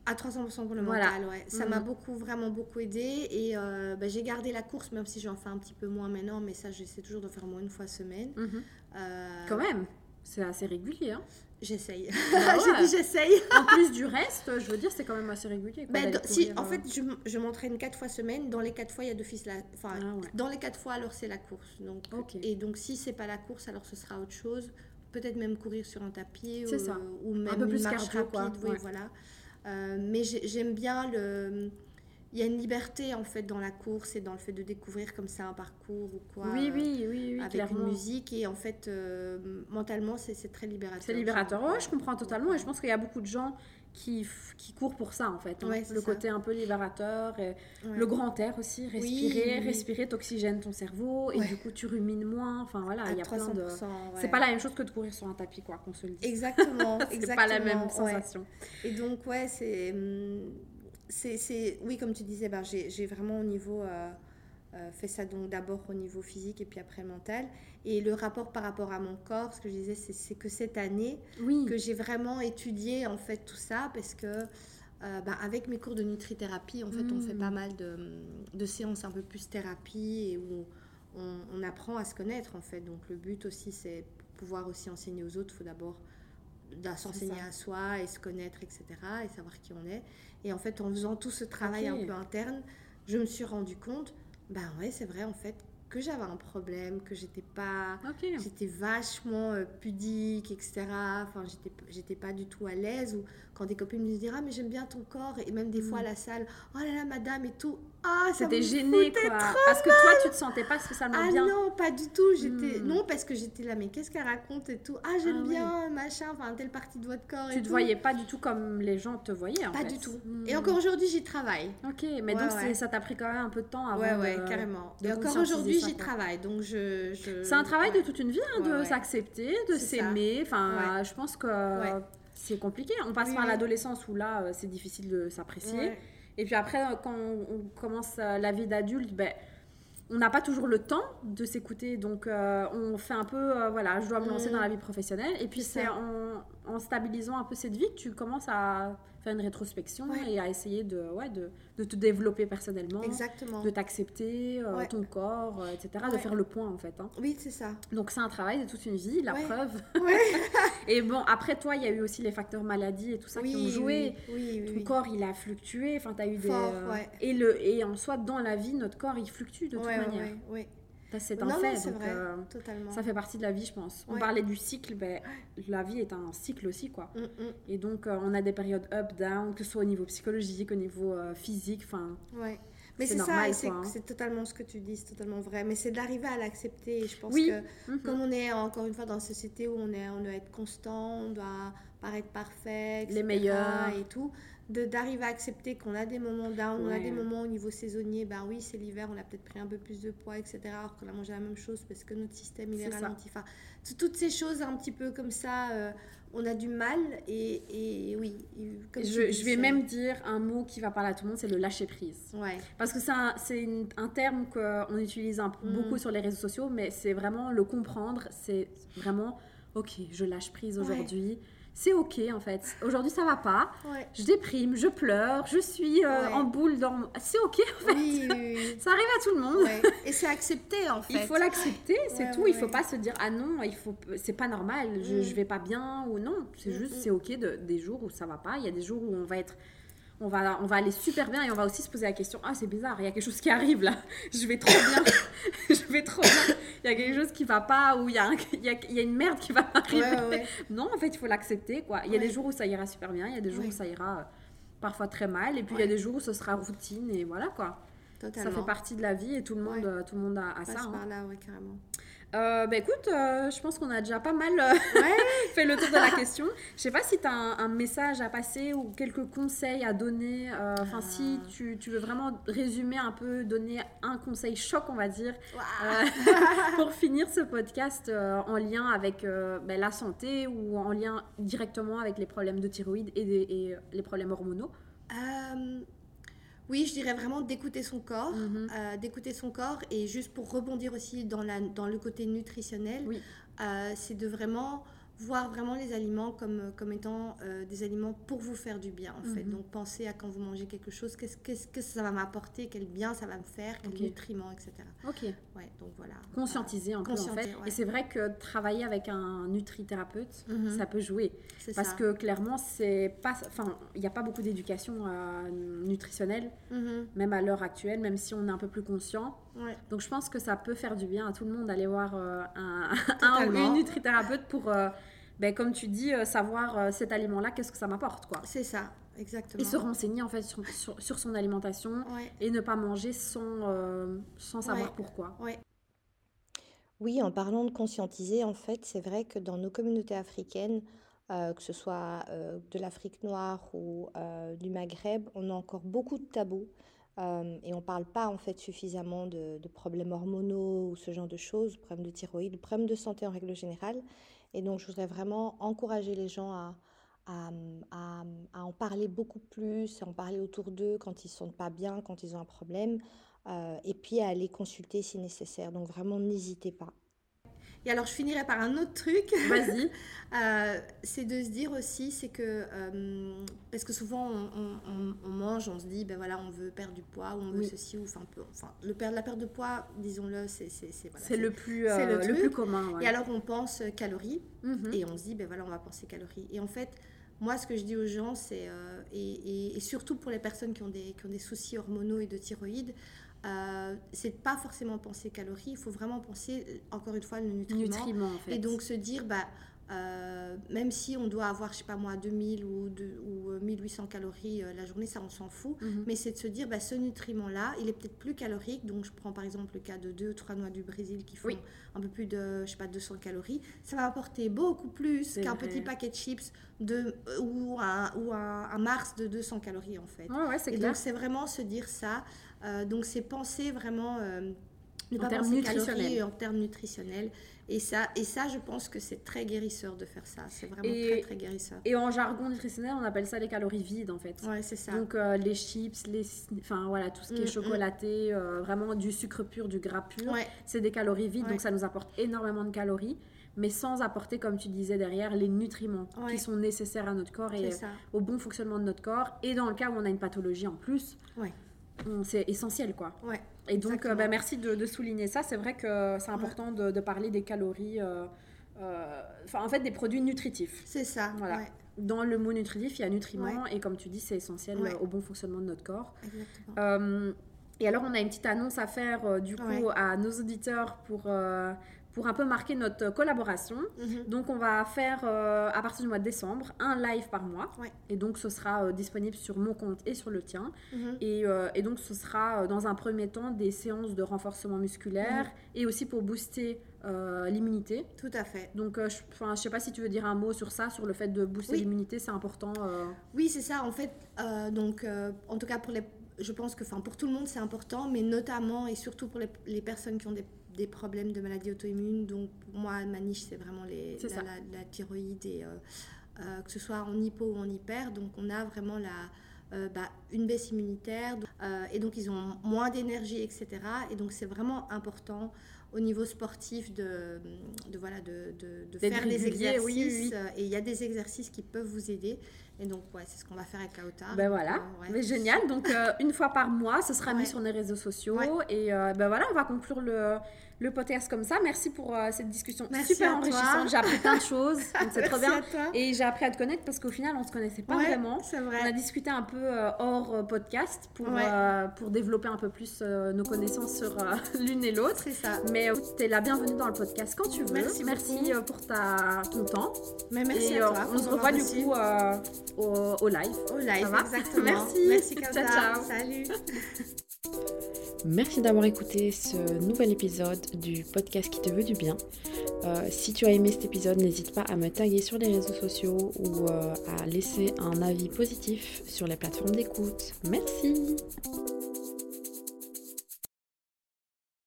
À 300% pour le mental, ouais. Ça m'a mhm. beaucoup, vraiment beaucoup aidé. Et euh, ben, j'ai gardé la course, même si j'en fais un petit peu moins maintenant. Mais ça, j'essaie toujours de faire moins une fois semaine. Mhm. Euh, Quand même, c'est assez régulier. Hein J'essaye. Bah J'ai dit j'essaye. en plus du reste, je veux dire, c'est quand même assez régulier. Quoi, bah, si, en euh, fait, je, je m'entraîne quatre fois semaine. Dans les quatre fois, il y a d'office la. Enfin, ah dans les quatre fois, alors c'est la course. Donc, Et donc, si c'est pas la course, alors ce sera autre chose. Peut-être même courir sur un tapis ou, ça. ou même un peu plus une marche rapide. Quoi. Oui, voilà. Euh, mais j'aime bien le il y a une liberté en fait dans la course et dans le fait de découvrir comme ça un parcours ou quoi. Oui, oui, oui, oui avec une musique et en fait euh, mentalement c'est très libérateur. C'est libérateur. Ouais, je comprends totalement et je pense qu'il y a beaucoup de gens qui, qui courent pour ça en fait. Hein. le côté un peu libérateur, et le grand air aussi, respirer, respirer, t'oxygène ton cerveau et du coup tu rumines moins. Enfin voilà, il y a plein de. C'est pas la même chose que de courir sur un tapis quoi, qu'on se le dise. Exactement, c'est pas la même sensation. Et donc ouais, c'est hum, c'est, oui, comme tu disais, ben, j'ai vraiment au niveau euh, euh, fait ça donc d'abord au niveau physique et puis après mental. Et le rapport par rapport à mon corps, ce que je disais, c'est que cette année que j'ai vraiment étudié en fait tout ça parce que euh, ben, avec mes cours de nutrithérapie, en fait, on fait pas hmm. mal de, de, séances un peu plus thérapie et où on, on, apprend à se connaître en fait. Donc le but aussi, c'est pouvoir aussi enseigner aux autres. Il faut d'abord s'enseigner à soi et se connaître, etc. et savoir qui on est. Et en fait, en faisant tout ce travail un peu interne, je me suis rendu compte, ben ouais, c'est vrai, en fait, que j'avais un problème, que j'étais pas, j'étais vachement euh, pudique, etc. Enfin, j'étais, j'étais pas du tout à l'aise. Ou quand des copines me disent ah mais j'aime bien ton corps et même des fois à mm. la salle, oh là là madame et tout, ah, C'était gêné, quoi. Parce que toi, tu te sentais pas spécialement ah, bien. Ah non, pas du tout. J'étais... Hmm. Non, parce que j'étais là, mais qu'est-ce qu'elle raconte et tout. Ah, j'aime ah bien, machin, enfin, telle partie de votre corps. Tu te voyais pas du tout comme les gens te voyaient, en Pas du tout. Et hmm. encore aujourd'hui, j'y travaille. Ok, mais donc ça t'a pris quand même un peu de temps avant. Ouais, ouais, carrément. et encore aujourd'hui, j'y travaille. Donc je. C'est un travail de toute une vie, hein, de s'accepter, de s'aimer. Enfin, je pense que c'est compliqué. On passe par l'adolescence où là, euh, c'est difficile de s'apprécier. Et puis après, euh, quand on, commence euh, la vie d'adulte, ben, on n'a pas toujours le temps de s'écouter, donc euh, on fait un peu, euh, voilà, je dois me lancer dans la vie professionnelle. Et puis c'est en, en, stabilisant un peu cette vie tu commences à faire une rétrospection et à essayer de, ouais, de, de, te développer personnellement, Exactement. de t'accepter, euh, ton corps, etc., de faire le point en fait. Hein. Oui, c'est ça. Donc c'est un travail de toute une vie, la preuve. et bon, après toi, il y a eu aussi les facteurs maladie et tout ça qui ont joué. Oui, ton corps, il a fluctué, enfin, tu as eu des... et, le, et en soi, dans la vie, notre corps, il fluctue de toute manière. Oui, c'est un fait. donc, euh, Ça fait partie de la vie, je pense. On parlait du cycle, ben, la vie est un cycle aussi, quoi. Mm, mm. Et donc, euh, on a des périodes up, down, que ce soit au niveau psychologique, au niveau euh, physique, enfin. Ouais. Mais c'est ça, hein. c'est totalement ce que tu dis, c'est totalement vrai. Mais c'est d'arriver à l'accepter. Je pense que, mm-hmm. comme on est encore une fois dans une société où on, est, on doit être constant, on doit paraître parfait, les meilleurs et tout, d'arriver à accepter qu'on a des moments down, on a des moments au niveau saisonnier, ben oui, c'est l'hiver, on a peut-être pris un peu plus de poids, etc. Alors qu'on a mangé la même chose parce que notre système il est, ralenti. Enfin, toutes ces choses un petit peu comme ça, euh, on a du mal et, et oui. je, je, vais même dire un mot qui va parler à tout le monde, c'est le lâcher prise. Ouais. Parce que c'est un, un, terme qu'on utilise un, mm. beaucoup sur les réseaux sociaux, mais c'est vraiment le comprendre, c'est vraiment, ok, je lâche prise aujourd'hui c'est ok en fait. Aujourd'hui ça va pas. Je déprime, je pleure, je suis euh, en boule dans. C'est ok en fait. Oui, ça arrive à tout le monde. Et c'est accepté en fait. Il faut l'accepter, c'est tout. Il faut pas se dire ah non, il faut, c'est pas normal, je, mm. je, vais pas bien ou non. C'est mm, juste mm. c'est ok de, des jours où ça va pas. Il y a des jours où on va être on va, on va aller super bien et on va aussi se poser la question ah c'est bizarre il y a quelque chose qui arrive là. Je vais trop bien. Je vais trop bien. Il y a quelque chose qui va pas ou il y a, il, y a, il y a une merde qui va arriver. Non en fait il faut l'accepter quoi. Il y a des jours où ça ira super bien il y a des jours où ça ira euh, parfois très mal et puis il y a des jours où ce sera routine et voilà quoi. Ça fait partie de la vie et tout le monde tout le monde a, ça hein. par là carrément euh, bah écoute, euh, je pense qu'on a déjà pas mal euh, fait le tour de la question. Je sais pas si tu as un, message à passer ou quelques conseils à donner. Enfin, si tu, tu, veux vraiment résumer un peu, donner un conseil choc, on va dire, pour finir ce podcast en lien avec ben, la santé ou en lien directement avec les problèmes de thyroïde et, et les problèmes hormonaux. Oui, je dirais vraiment d'écouter son corps, mhm. euh, d'écouter son corps et juste pour rebondir aussi dans, la, dans le côté nutritionnel, euh, c'est de vraiment voir vraiment les aliments comme, comme étant euh, des aliments pour vous faire du bien, en fait. Mhm. Donc, pensez à quand vous mangez quelque chose, qu'est-ce que ça va m'apporter, quel bien ça va me faire, quels nutriments, etc. Ok. Ouais, donc voilà. Conscientiser un peu, en fait. Et c'est vrai que travailler avec un nutrithérapeute, mhm. ça peut jouer. Parce que clairement, c'est pas... Enfin, il n'y a pas beaucoup d'éducation euh, nutritionnelle, mhm. même à l'heure actuelle, même si on est un peu plus conscient. Donc, je pense que ça peut faire du bien à tout le monde d'aller voir euh, un, un, ou une nutrithérapeute pour ben, comme tu dis, euh, savoir euh, cet aliment-là, qu'est-ce que ça m'apporte, quoi. C'est ça, exactement. Et se renseigner, en fait, sur, sur, son alimentation et ne pas manger sans, euh, sans savoir pourquoi. Oui, en parlant de conscientiser, en fait, c'est vrai que dans nos communautés africaines, que ce soit de l'Afrique noire ou du Maghreb, on a encore beaucoup de tabous. Et on ne parle pas en fait suffisamment de, problèmes hormonaux ou ce genre de choses, problèmes de thyroïde, de problèmes de santé en règle générale. Et donc, je voudrais vraiment encourager les gens à, en parler beaucoup plus, à en parler autour d'eux quand ils ne sentent pas bien, quand ils ont un problème, euh, et puis à aller consulter si nécessaire. Donc, vraiment, n'hésitez pas. Et alors, je finirai par un autre truc. Vas-y. Euh, c'est de se dire aussi, c'est que, euh, parce que souvent on, mange, on se dit, ben voilà, on veut perdre du poids, ou on veut ceci, ou enfin, enfin le perdre, la perte de poids, disons-le, c'est voilà, le, plus, euh, le, plus commun. Et alors, on pense calories, mhm. et on se dit, ben voilà, on va penser calories. Et en fait, moi, ce que je dis aux gens, c'est, et, et, surtout pour les personnes qui ont des, qui ont des soucis hormonaux et de thyroïde, euh, c'est pas forcément penser calories, il faut vraiment penser, encore une fois, le nutriment. Et donc se dire, bah, euh, même si on doit avoir, je sais pas moi, 2000 ou, ou 1800 euh, calories la journée, ça on s'en fout. Mhm. Mais c'est de se dire, bah, ce nutriment-là, il est peut-être plus calorique. Donc je prends par exemple le cas de deux ou trois noix du Brésil qui font un peu plus de, je sais pas, 200 calories. Ça va apporter beaucoup plus qu'un petit paquet de chips de, ou, un, ou un, Mars de 200 calories en fait. Ouais, Et donc c'est vraiment se dire ça. Euh, donc c'est penser vraiment euh, Ne pas penser calories en termes nutritionnels. Et ça, et ça, je pense que c'est très guérisseur de faire ça. C'est vraiment très, très guérisseur. Et en jargon nutritionnel, on appelle ça les calories vides, en fait. Ouais, c'est ça. Donc, euh, les chips, les, enfin, voilà, tout ce qui est mm, mm. chocolaté, euh, vraiment du sucre pur, du gras pur, c'est des calories vides. Donc, ça nous apporte énormément de calories, mais sans apporter, comme tu disais derrière, les nutriments qui sont nécessaires à notre corps et au bon fonctionnement de notre corps. Et dans le cas où on a une pathologie en plus, c'est essentiel, quoi. Ouais. Et donc, euh, bah, merci de, souligner ça. C'est vrai que c'est important de, parler des calories, euh, euh, enfin, en fait, des produits nutritifs. C'est ça. Voilà. Dans le mot nutritif, il y a nutriments, et comme tu dis, c'est essentiel au bon fonctionnement de notre corps. Exactement. et alors, on a une petite annonce à faire, du coup, à nos auditeurs pour pour un peu marquer notre collaboration. Mhm. Donc, on va faire euh, à partir du mois de décembre un live par mois. Et donc, ce sera euh, disponible sur mon compte et sur le tien. Mhm. Euh, et, donc, ce sera dans un premier temps des séances de renforcement musculaire mhm. et aussi pour booster l'immunité. Tout à fait. Donc, je ne sais pas si tu veux dire un mot sur ça, sur le fait de booster l'immunité, c'est important. Oui, c'est ça. En fait, donc, en tout cas, pour les, je pense que pour tout le monde, c'est important, mais notamment et surtout pour les, les personnes qui ont des des problèmes de maladies auto-immunes. Donc, pour moi, ma niche, c'est vraiment les, la, thyroïde, et, euh, euh, que ce soit en hypo ou en hyper. Donc, on a vraiment la, euh, bah, une baisse immunitaire. et donc, ils ont moins d'énergie, etc. Et donc, c'est vraiment important au niveau sportif de, de voilà, de, de, faire des exercices. Et il y a des exercices qui peuvent vous aider. Et donc, ouais, c'est ce qu'on va faire avec Kauta. Ben voilà, mais génial. Donc, une fois par mois, ce sera mis sur les réseaux sociaux. Et ben voilà, on va conclure le, le podcast comme ça. Merci pour euh, cette discussion super enrichissante. J'ai appris plein de choses. C'est trop bien. Et j'ai appris à te connaître parce qu'au final, on ne se connaissait pas vraiment. Vrai. On a discuté un peu euh, hors euh, podcast pour, pour développer un peu plus nos connaissances sur l'une et l'autre. C'est ça. Mais tu es la bienvenue dans le podcast quand tu veux. Merci, merci pour ta, ton temps. Mais merci et, à toi. on se revoit du coup au, au, live. Au live, exactement. merci. Merci, ciao, ciao. Salut. Merci d'avoir écouté ce nouvel épisode du podcast qui te veut du bien. Euh, si tu as aimé cet épisode, n'hésite pas à me taguer sur les réseaux sociaux ou euh, à laisser un avis positif sur les plateformes d'écoute. Merci